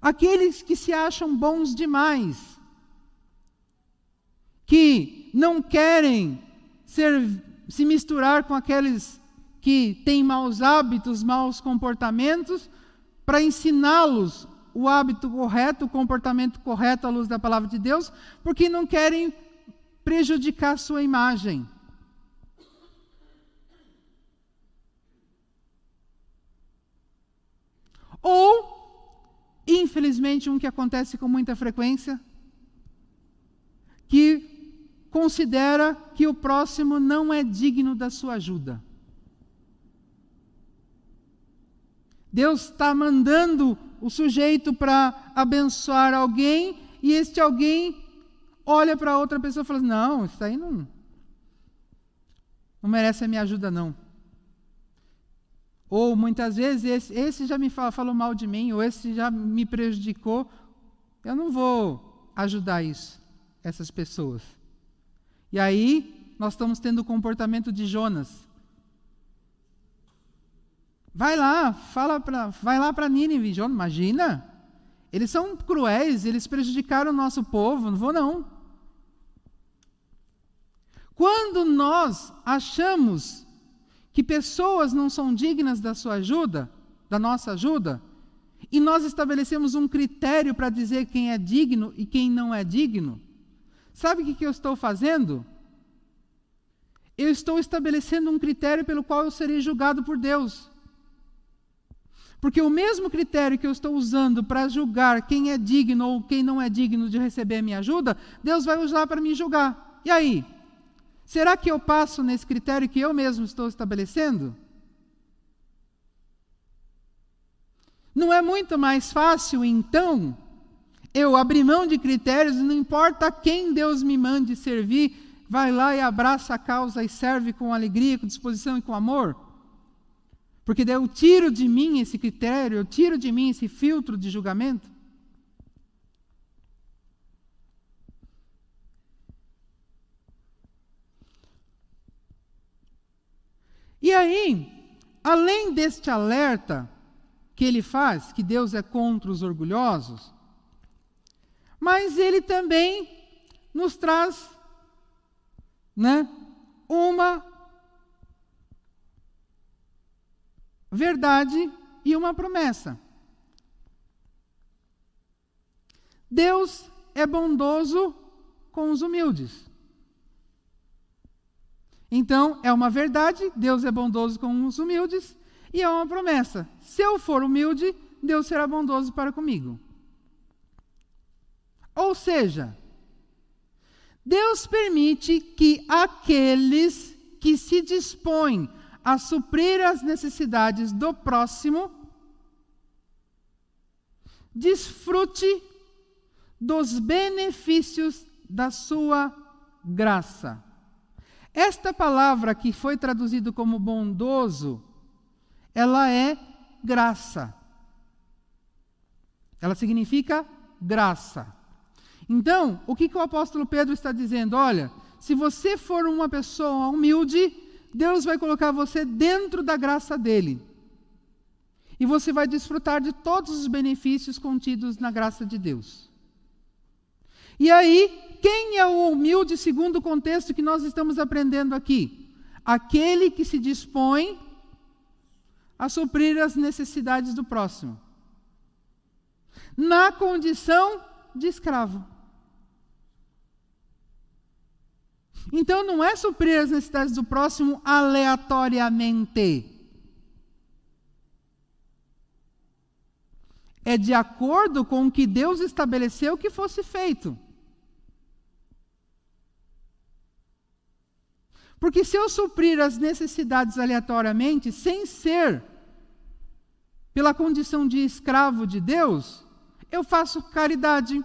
Aqueles que se acham bons demais, que não querem ser, se misturar com aqueles que têm maus hábitos, maus comportamentos, para ensiná-los o hábito correto, o comportamento correto à luz da palavra de Deus, porque não querem prejudicar sua imagem. Ou infelizmente, um que acontece com muita frequência, que considera que o próximo não é digno da sua ajuda. Deus está mandando o sujeito para abençoar alguém e este alguém olha para outra pessoa e fala: Não, isso aí não, não merece a minha ajuda, não. Ou muitas vezes, esse, esse já me fala, falou mal de mim, ou esse já me prejudicou, eu não vou ajudar isso, essas pessoas. E aí, nós estamos tendo o comportamento de Jonas. Vai lá, fala pra, vai lá para Nínive, Jonas, imagina. Eles são cruéis, eles prejudicaram o nosso povo, não vou não. Quando nós achamos que pessoas não são dignas da sua ajuda, da nossa ajuda, e nós estabelecemos um critério para dizer quem é digno e quem não é digno, sabe o que, eu estou fazendo? Eu estou estabelecendo um critério pelo qual eu serei julgado por Deus. Porque o mesmo critério que eu estou usando para julgar quem é digno ou quem não é digno de receber a minha ajuda, Deus vai usar para me julgar. E aí? Será que eu passo nesse critério que eu mesmo estou estabelecendo? Não é muito mais fácil, então, eu abrir mão de critérios, não importa quem Deus me mande servir, vai lá e abraça a causa e serve com alegria, com disposição e com amor? Porque daí eu tiro de mim esse critério, eu tiro de mim esse filtro de julgamento. E aí, além deste alerta que ele faz, que Deus é contra os orgulhosos, mas ele também nos traz né, uma verdade e uma promessa. Deus é bondoso com os humildes. Então, é uma verdade, Deus é bondoso com os humildes, e é uma promessa: se eu for humilde, Deus será bondoso para comigo. Ou seja, Deus permite que aqueles que se dispõem a suprir as necessidades do próximo desfrute dos benefícios da sua graça. Esta palavra que foi traduzida como bondoso, ela é graça. Ela significa graça. Então, o que, que o apóstolo Pedro está dizendo? Olha, se você for uma pessoa humilde, Deus vai colocar você dentro da graça dele. E você vai desfrutar de todos os benefícios contidos na graça de Deus. E aí, quem é o humilde segundo o contexto que nós estamos aprendendo aqui? Aquele que se dispõe a suprir as necessidades do próximo. Na condição de escravo. Então não é suprir as necessidades do próximo aleatoriamente. É de acordo com o que Deus estabeleceu que fosse feito. Porque se eu suprir as necessidades aleatoriamente, sem ser pela condição de escravo de Deus, eu faço caridade,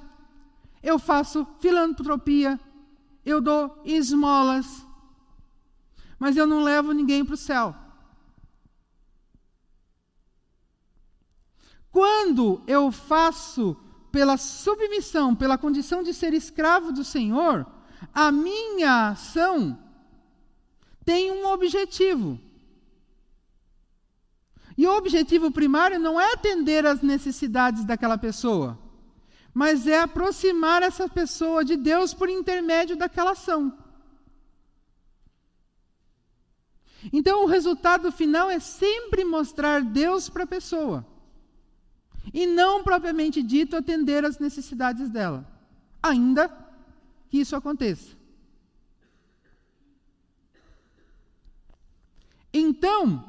eu faço filantropia, eu dou esmolas, mas eu não levo ninguém para o céu. Quando eu faço pela submissão, pela condição de ser escravo do Senhor, a minha ação tem um objetivo. E o objetivo primário não é atender às necessidades daquela pessoa, mas é aproximar essa pessoa de Deus por intermédio daquela ação. Então, o resultado final é sempre mostrar Deus para a pessoa, e não propriamente dito atender às necessidades dela, ainda que isso aconteça. Então,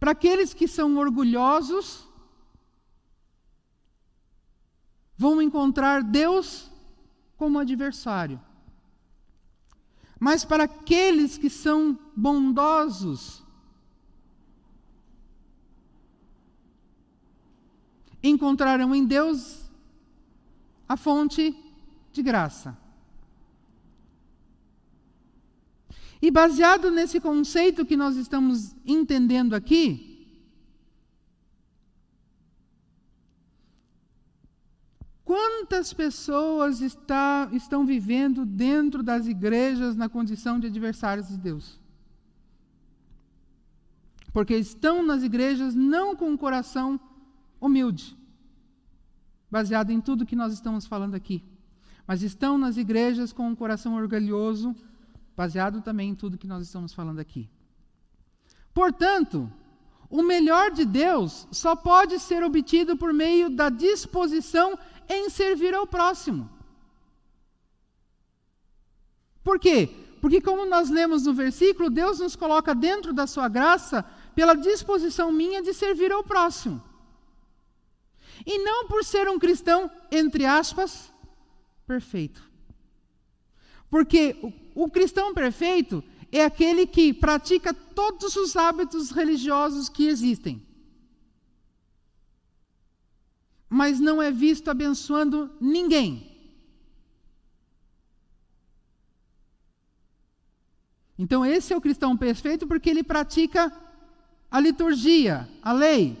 para aqueles que são orgulhosos, vão encontrar Deus como adversário. Mas para aqueles que são bondosos, encontrarão em Deus a fonte de graça. E baseado nesse conceito que nós estamos entendendo aqui, Quantas pessoas está, estão vivendo dentro das igrejas na condição de adversários de Deus? Porque estão nas igrejas não com um coração humilde, baseado em tudo que nós estamos falando aqui, mas estão nas igrejas com um coração orgulhoso, baseado também em tudo que nós estamos falando aqui. Portanto, o melhor de Deus só pode ser obtido por meio da disposição em servir ao próximo. Por quê? Porque, como nós lemos no versículo, Deus nos coloca dentro da sua graça pela disposição minha de servir ao próximo. E não por ser um cristão, entre aspas, perfeito. Porque o, o cristão perfeito é aquele que pratica todos os hábitos religiosos que existem. Mas não é visto abençoando ninguém. Então, esse é o cristão perfeito porque ele pratica a liturgia, a lei.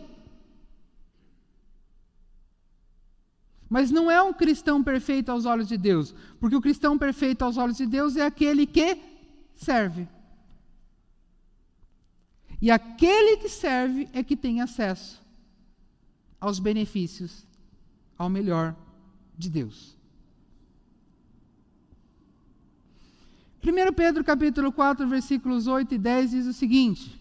Mas não é um cristão perfeito aos olhos de Deus, porque o cristão perfeito aos olhos de Deus é aquele que serve. E aquele que serve é que tem acesso aos benefícios, ao melhor de Deus. 1 Pedro capítulo 4, versículos 8 e 10 diz o seguinte: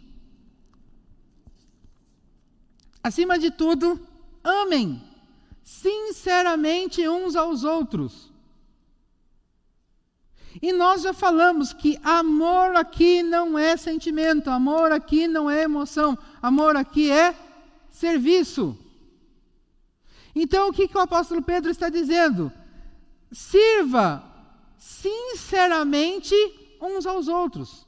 Acima de tudo, amem sinceramente uns aos outros. E nós já falamos que amor aqui não é sentimento, amor aqui não é emoção, amor aqui é serviço. Então, o que, que o apóstolo Pedro está dizendo? Sirva sinceramente uns aos outros.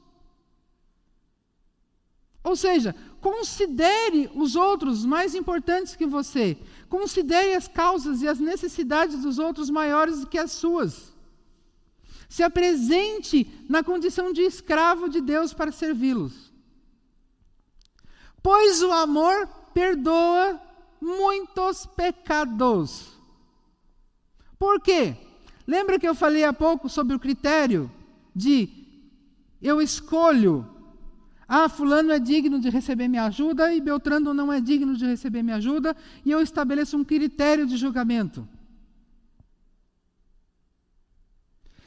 Ou seja, considere os outros mais importantes que você. Considere as causas e as necessidades dos outros maiores do que as suas. Se apresente na condição de escravo de Deus para servi-los. Pois o amor perdoa muitos pecados. Por quê? Lembra que eu falei há pouco sobre o critério de eu escolho, ah, fulano é digno de receber minha ajuda e Beltrano não é digno de receber minha ajuda, e eu estabeleço um critério de julgamento.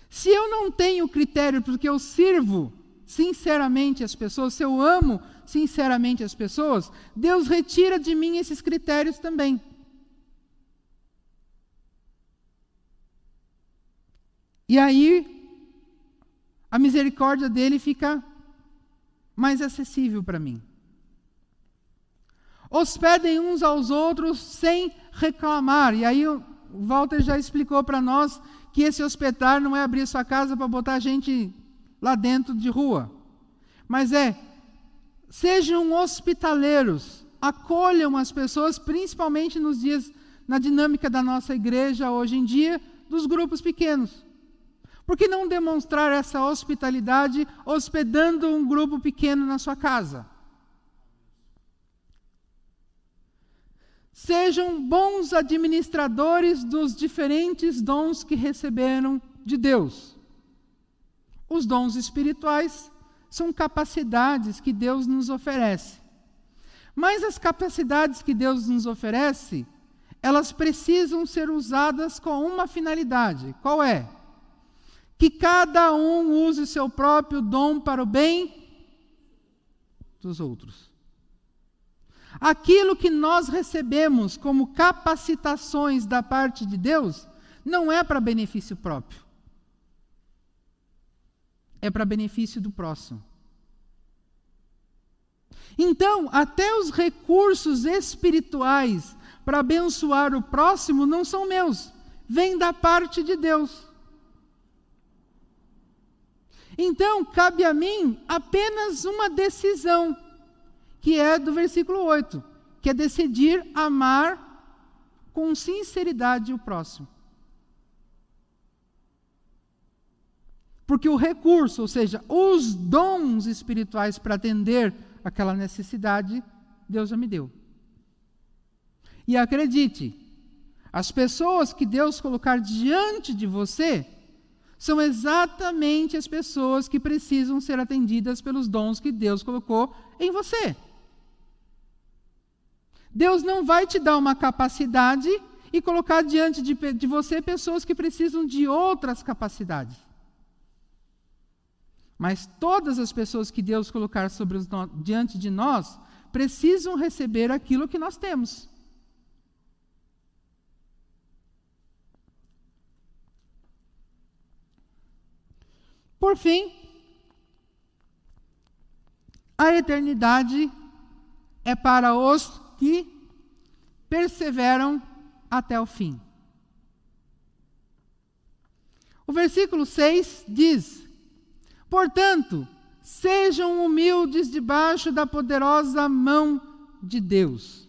Se eu não tenho critério porque eu sirvo sinceramente as pessoas, se eu amo sinceramente as pessoas, Deus retira de mim esses critérios também. E aí, a misericórdia dele fica mais acessível para mim. Hospedem uns aos outros sem reclamar. E aí, o Walter já explicou para nós que esse hospedar não é abrir sua casa para botar gente lá dentro de rua, mas é Sejam hospitaleiros, acolham as pessoas, principalmente nos dias, na dinâmica da nossa igreja hoje em dia, dos grupos pequenos. Por que não demonstrar essa hospitalidade hospedando um grupo pequeno na sua casa? Sejam bons administradores dos diferentes dons que receberam de Deus. Os dons espirituais são capacidades que Deus nos oferece. Mas as capacidades que Deus nos oferece, elas precisam ser usadas com uma finalidade. Qual é? Que cada um use o seu próprio dom para o bem dos outros. Aquilo que nós recebemos como capacitações da parte de Deus não é para benefício próprio é para benefício do próximo. Então, até os recursos espirituais para abençoar o próximo não são meus, vêm da parte de Deus. Então, cabe a mim apenas uma decisão, que é do versículo 8, que é decidir amar com sinceridade o próximo. Porque o recurso, ou seja, os dons espirituais para atender aquela necessidade, Deus já me deu. E acredite, as pessoas que Deus colocar diante de você são exatamente as pessoas que precisam ser atendidas pelos dons que Deus colocou em você. Deus não vai te dar uma capacidade e colocar diante de, de você pessoas que precisam de outras capacidades. Mas todas as pessoas que Deus colocar sobre os, diante de nós precisam receber aquilo que nós temos. Por fim, a eternidade é para os que perseveram até o fim. O versículo 6 diz: Portanto, sejam humildes debaixo da poderosa mão de Deus.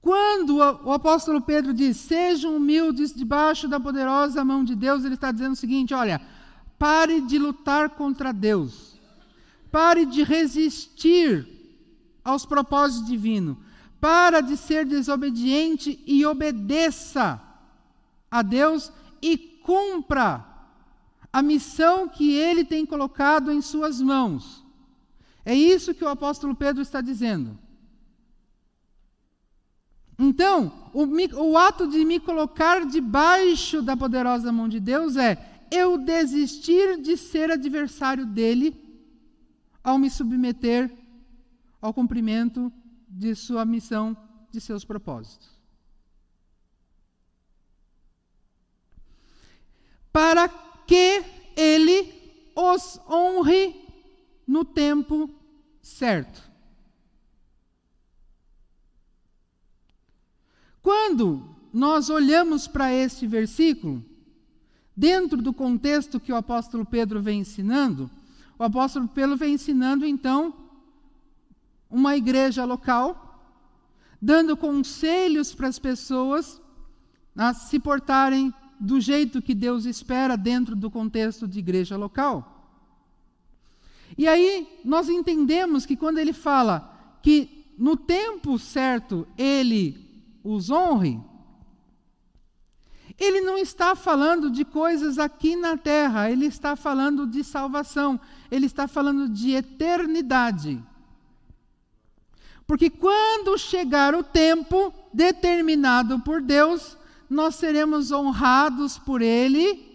Quando o apóstolo Pedro diz, sejam humildes debaixo da poderosa mão de Deus, ele está dizendo o seguinte: olha, pare de lutar contra Deus, pare de resistir aos propósitos divinos, para de ser desobediente e obedeça a Deus e cumpra a missão que ele tem colocado em suas mãos. É isso que o apóstolo Pedro está dizendo. Então, o, o, ato de me colocar debaixo da poderosa mão de Deus é eu desistir de ser adversário dele ao me submeter ao cumprimento de sua missão, de seus propósitos. Para que ele os honre no tempo certo. Quando nós olhamos para este versículo, dentro do contexto que o apóstolo Pedro vem ensinando, o apóstolo Pedro vem ensinando então uma igreja local, dando conselhos para as pessoas a se portarem do jeito que Deus espera dentro do contexto de igreja local. E aí nós entendemos que quando ele fala que no tempo certo ele os honre, ele não está falando de coisas aqui na terra, ele está falando de salvação, ele está falando de eternidade. Porque quando chegar o tempo determinado por Deus, nós seremos honrados por Ele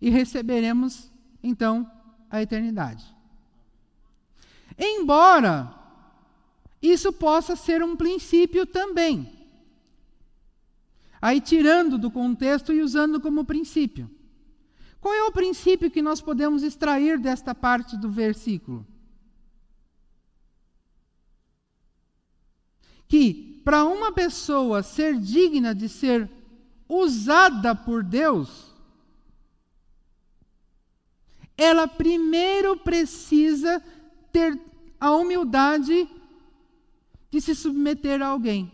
e receberemos, então, a eternidade. Embora isso possa ser um princípio também. Aí, tirando do contexto e usando como princípio. Qual é o princípio que nós podemos extrair desta parte do versículo? Que para uma pessoa ser digna de ser usada por Deus, ela primeiro precisa ter a humildade de se submeter a alguém.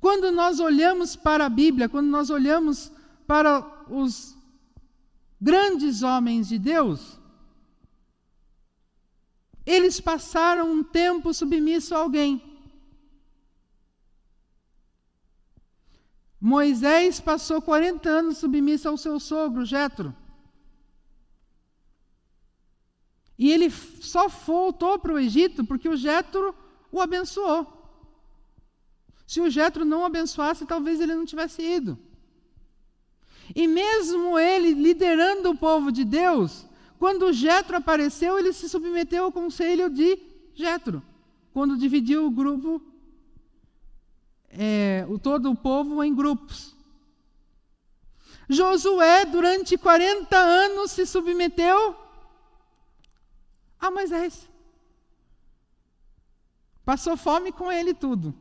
Quando nós olhamos para a Bíblia, quando nós olhamos para os grandes homens de Deus, eles passaram um tempo submisso a alguém. Moisés passou 40 anos submisso ao seu sogro, Jetro. E ele só voltou para o Egito porque o Jetro o abençoou. Se o Jetro não o abençoasse, talvez ele não tivesse ido. E mesmo ele liderando o povo de Deus, quando Jetro apareceu, ele se submeteu ao conselho de Jetro. Quando dividiu o grupo, é, o todo o povo em grupos. Josué, durante 40 anos, se submeteu a Moisés. Passou fome com ele tudo.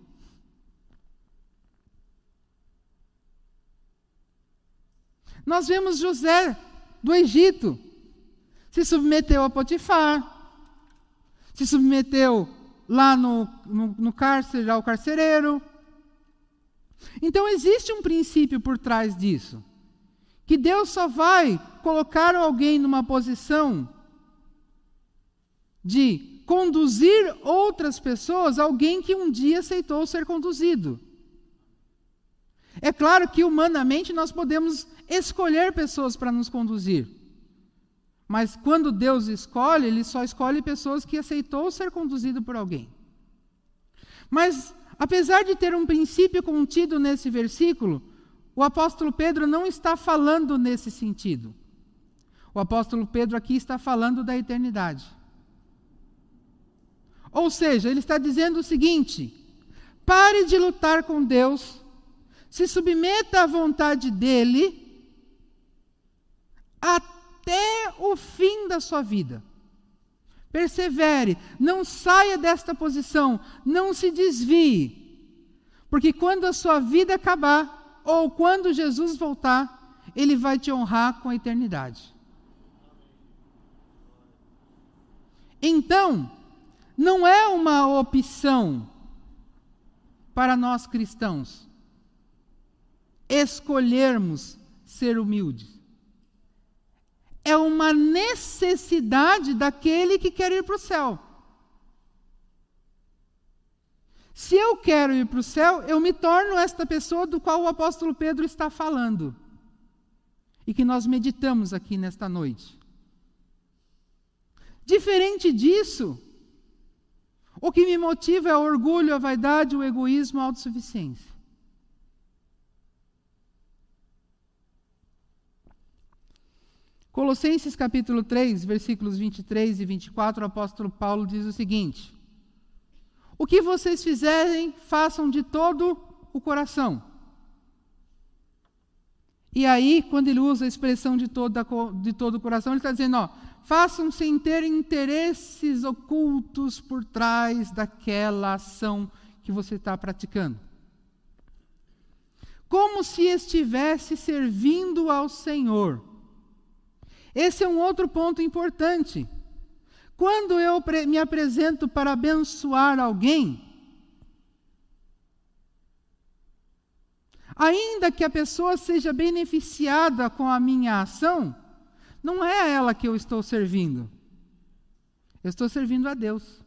Nós vemos José do Egito, se submeteu a Potifar, se submeteu lá no, no, no cárcere ao carcereiro. Então existe um princípio por trás disso. Que Deus só vai colocar alguém numa posição de conduzir outras pessoas, alguém que um dia aceitou ser conduzido. É claro que humanamente nós podemos escolher pessoas para nos conduzir. Mas quando Deus escolhe, Ele só escolhe pessoas que aceitou ser conduzido por alguém. Mas, apesar de ter um princípio contido nesse versículo, o apóstolo Pedro não está falando nesse sentido. O apóstolo Pedro aqui está falando da eternidade. Ou seja, ele está dizendo o seguinte: pare de lutar com Deus, se submeta à vontade dele até o fim da sua vida. Persevere, não saia desta posição, não se desvie, porque quando a sua vida acabar, ou quando Jesus voltar, Ele vai te honrar com a eternidade. Então, não é uma opção para nós cristãos escolhermos ser humildes. É uma necessidade daquele que quer ir para o céu. Se eu quero ir para o céu, eu me torno esta pessoa do qual o apóstolo Pedro está falando. E que nós meditamos aqui nesta noite. Diferente disso, o que me motiva é o orgulho, a vaidade, o egoísmo, a autossuficiência. Colossenses capítulo 3, versículos 23 e 24, o apóstolo Paulo diz o seguinte: O que vocês fizerem, façam de todo o coração. E aí, quando ele usa a expressão de todo, de todo o coração, ele está dizendo: ó, façam sem ter interesses ocultos por trás daquela ação que você está praticando. Como se estivesse servindo ao Senhor. Esse é um outro ponto importante. Quando eu me apresento para abençoar alguém, ainda que a pessoa seja beneficiada com a minha ação, não é a ela que eu estou servindo. Eu estou servindo a Deus.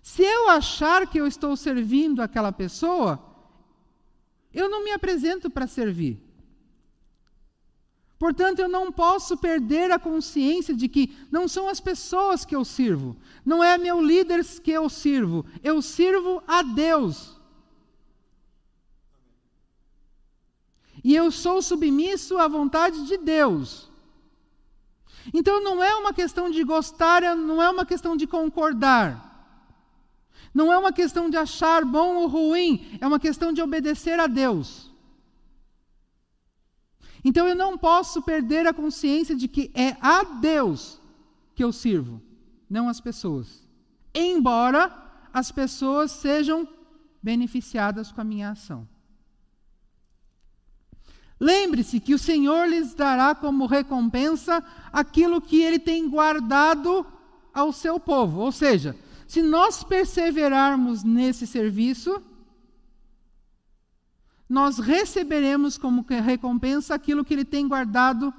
Se eu achar que eu estou servindo aquela pessoa, eu não me apresento para servir. Portanto, eu não posso perder a consciência de que não são as pessoas que eu sirvo, não é meu líder que eu sirvo, eu sirvo a Deus. e eu sou submisso à vontade de Deus. Então não é uma questão de gostar, não é uma questão de concordar. Não é uma questão de achar bom ou ruim, é uma questão de obedecer a Deus. Então eu não posso perder a consciência de que é a Deus que eu sirvo, não as pessoas. Embora as pessoas sejam beneficiadas com a minha ação. Lembre-se que o Senhor lhes dará como recompensa aquilo que ele tem guardado ao seu povo. Ou seja, se nós perseverarmos nesse serviço, nós receberemos como recompensa aquilo que ele tem guardado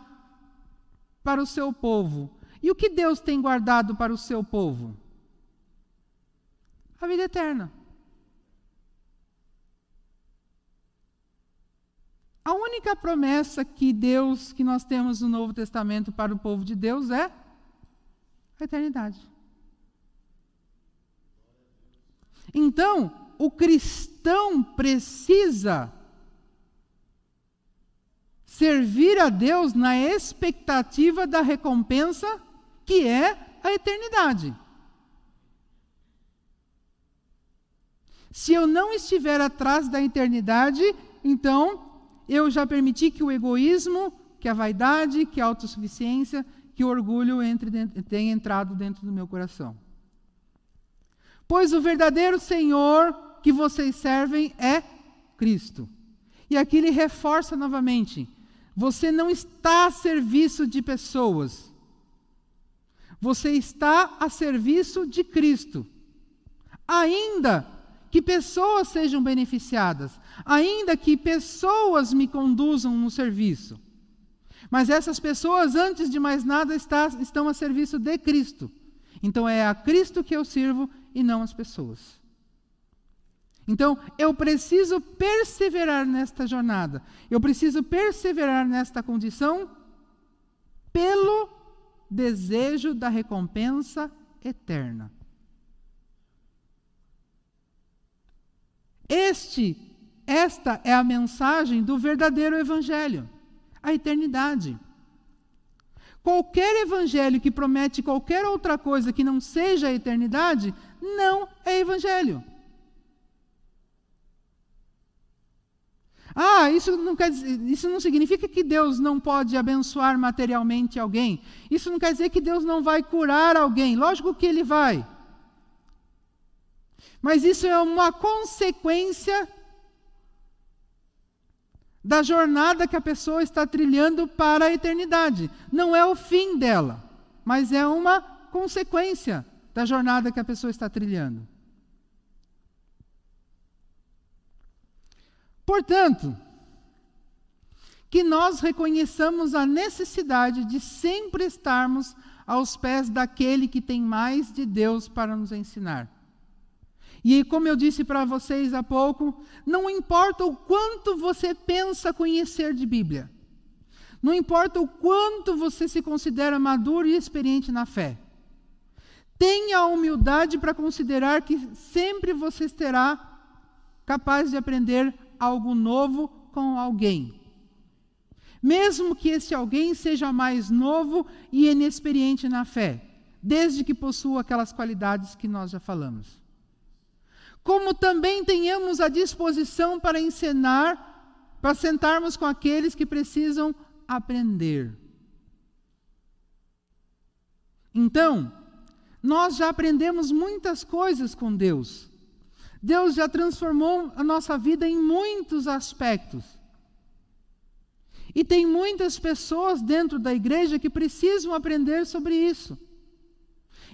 para o seu povo. E o que Deus tem guardado para o seu povo? A vida eterna. A única promessa que Deus, que nós temos no Novo Testamento para o povo de Deus é a eternidade. Então, o cristão precisa servir a Deus na expectativa da recompensa que é a eternidade. Se eu não estiver atrás da eternidade, então eu já permiti que o egoísmo, que a vaidade, que a autossuficiência, que o orgulho entre, tenha entrado dentro do meu coração. Pois o verdadeiro Senhor que vocês servem é Cristo. E aqui ele reforça novamente: você não está a serviço de pessoas, você está a serviço de Cristo. Ainda que pessoas sejam beneficiadas, ainda que pessoas me conduzam no serviço. Mas essas pessoas, antes de mais nada, está, estão a serviço de Cristo. Então é a Cristo que eu sirvo e não as pessoas. Então, eu preciso perseverar nesta jornada. Eu preciso perseverar nesta condição pelo desejo da recompensa eterna. Este, esta é a mensagem do verdadeiro evangelho, a eternidade. Qualquer evangelho que promete qualquer outra coisa que não seja a eternidade, não é evangelho. Ah, isso não, quer dizer, isso não significa que Deus não pode abençoar materialmente alguém. Isso não quer dizer que Deus não vai curar alguém. Lógico que Ele vai. Mas isso é uma consequência da jornada que a pessoa está trilhando para a eternidade. Não é o fim dela, mas é uma consequência da jornada que a pessoa está trilhando. Portanto, que nós reconheçamos a necessidade de sempre estarmos aos pés daquele que tem mais de Deus para nos ensinar. E como eu disse para vocês há pouco, não importa o quanto você pensa conhecer de Bíblia, não importa o quanto você se considera maduro e experiente na fé, tenha a humildade para considerar que sempre você terá capaz de aprender algo novo com alguém. Mesmo que esse alguém seja mais novo e inexperiente na fé, desde que possua aquelas qualidades que nós já falamos como também tenhamos a disposição para ensinar, para sentarmos com aqueles que precisam aprender. Então, nós já aprendemos muitas coisas com Deus. Deus já transformou a nossa vida em muitos aspectos. E tem muitas pessoas dentro da igreja que precisam aprender sobre isso.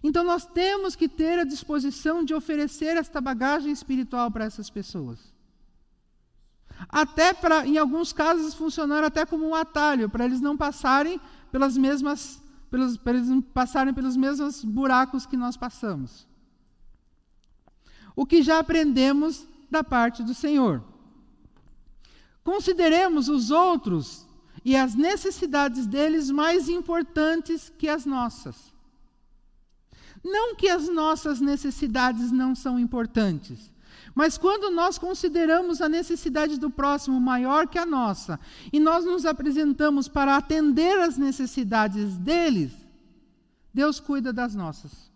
Então nós temos que ter a disposição de oferecer esta bagagem espiritual para essas pessoas. Até para, em alguns casos, funcionar até como um atalho, para eles não passarem pelas mesmas, pelos, para eles não passarem pelos mesmos buracos que nós passamos. O que já aprendemos da parte do Senhor. Consideremos os outros e as necessidades deles mais importantes que as nossas. Não que as nossas necessidades não são importantes, mas quando nós consideramos a necessidade do próximo maior que a nossa, e nós nos apresentamos para atender às necessidades deles, Deus cuida das nossas.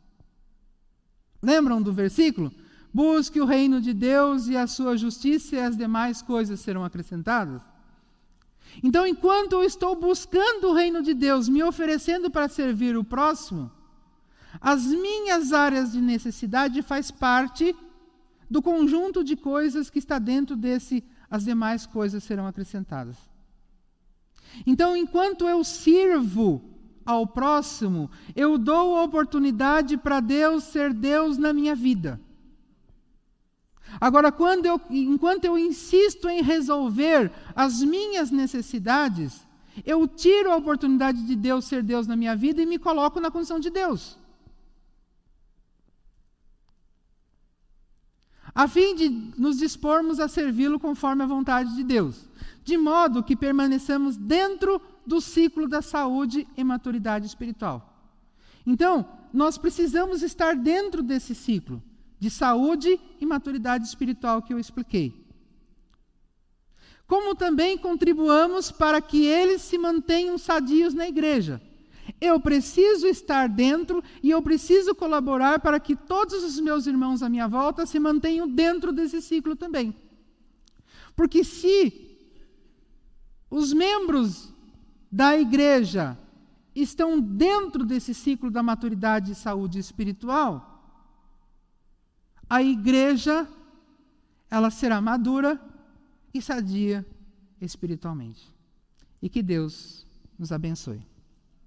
Lembram do versículo? Busque o reino de Deus e a sua justiça, e as demais coisas serão acrescentadas. Então, enquanto eu estou buscando o reino de Deus, me oferecendo para servir o próximo, as minhas áreas de necessidade faz parte do conjunto de coisas que está dentro desse, as demais coisas serão acrescentadas. Então, enquanto eu sirvo ao próximo, eu dou a oportunidade para Deus ser Deus na minha vida. Agora, quando eu, enquanto eu insisto em resolver as minhas necessidades, eu tiro a oportunidade de Deus ser Deus na minha vida e me coloco na condição de Deus. a fim de nos dispormos a servi-lo conforme a vontade de Deus, de modo que permaneçamos dentro do ciclo da saúde e maturidade espiritual. Então, nós precisamos estar dentro desse ciclo de saúde e maturidade espiritual que eu expliquei. Como também contribuamos para que eles se mantenham sadios na igreja eu preciso estar dentro e eu preciso colaborar para que todos os meus irmãos à minha volta se mantenham dentro desse ciclo também. Porque se os membros da igreja estão dentro desse ciclo da maturidade e saúde espiritual, a igreja ela será madura e sadia espiritualmente. E que Deus nos abençoe.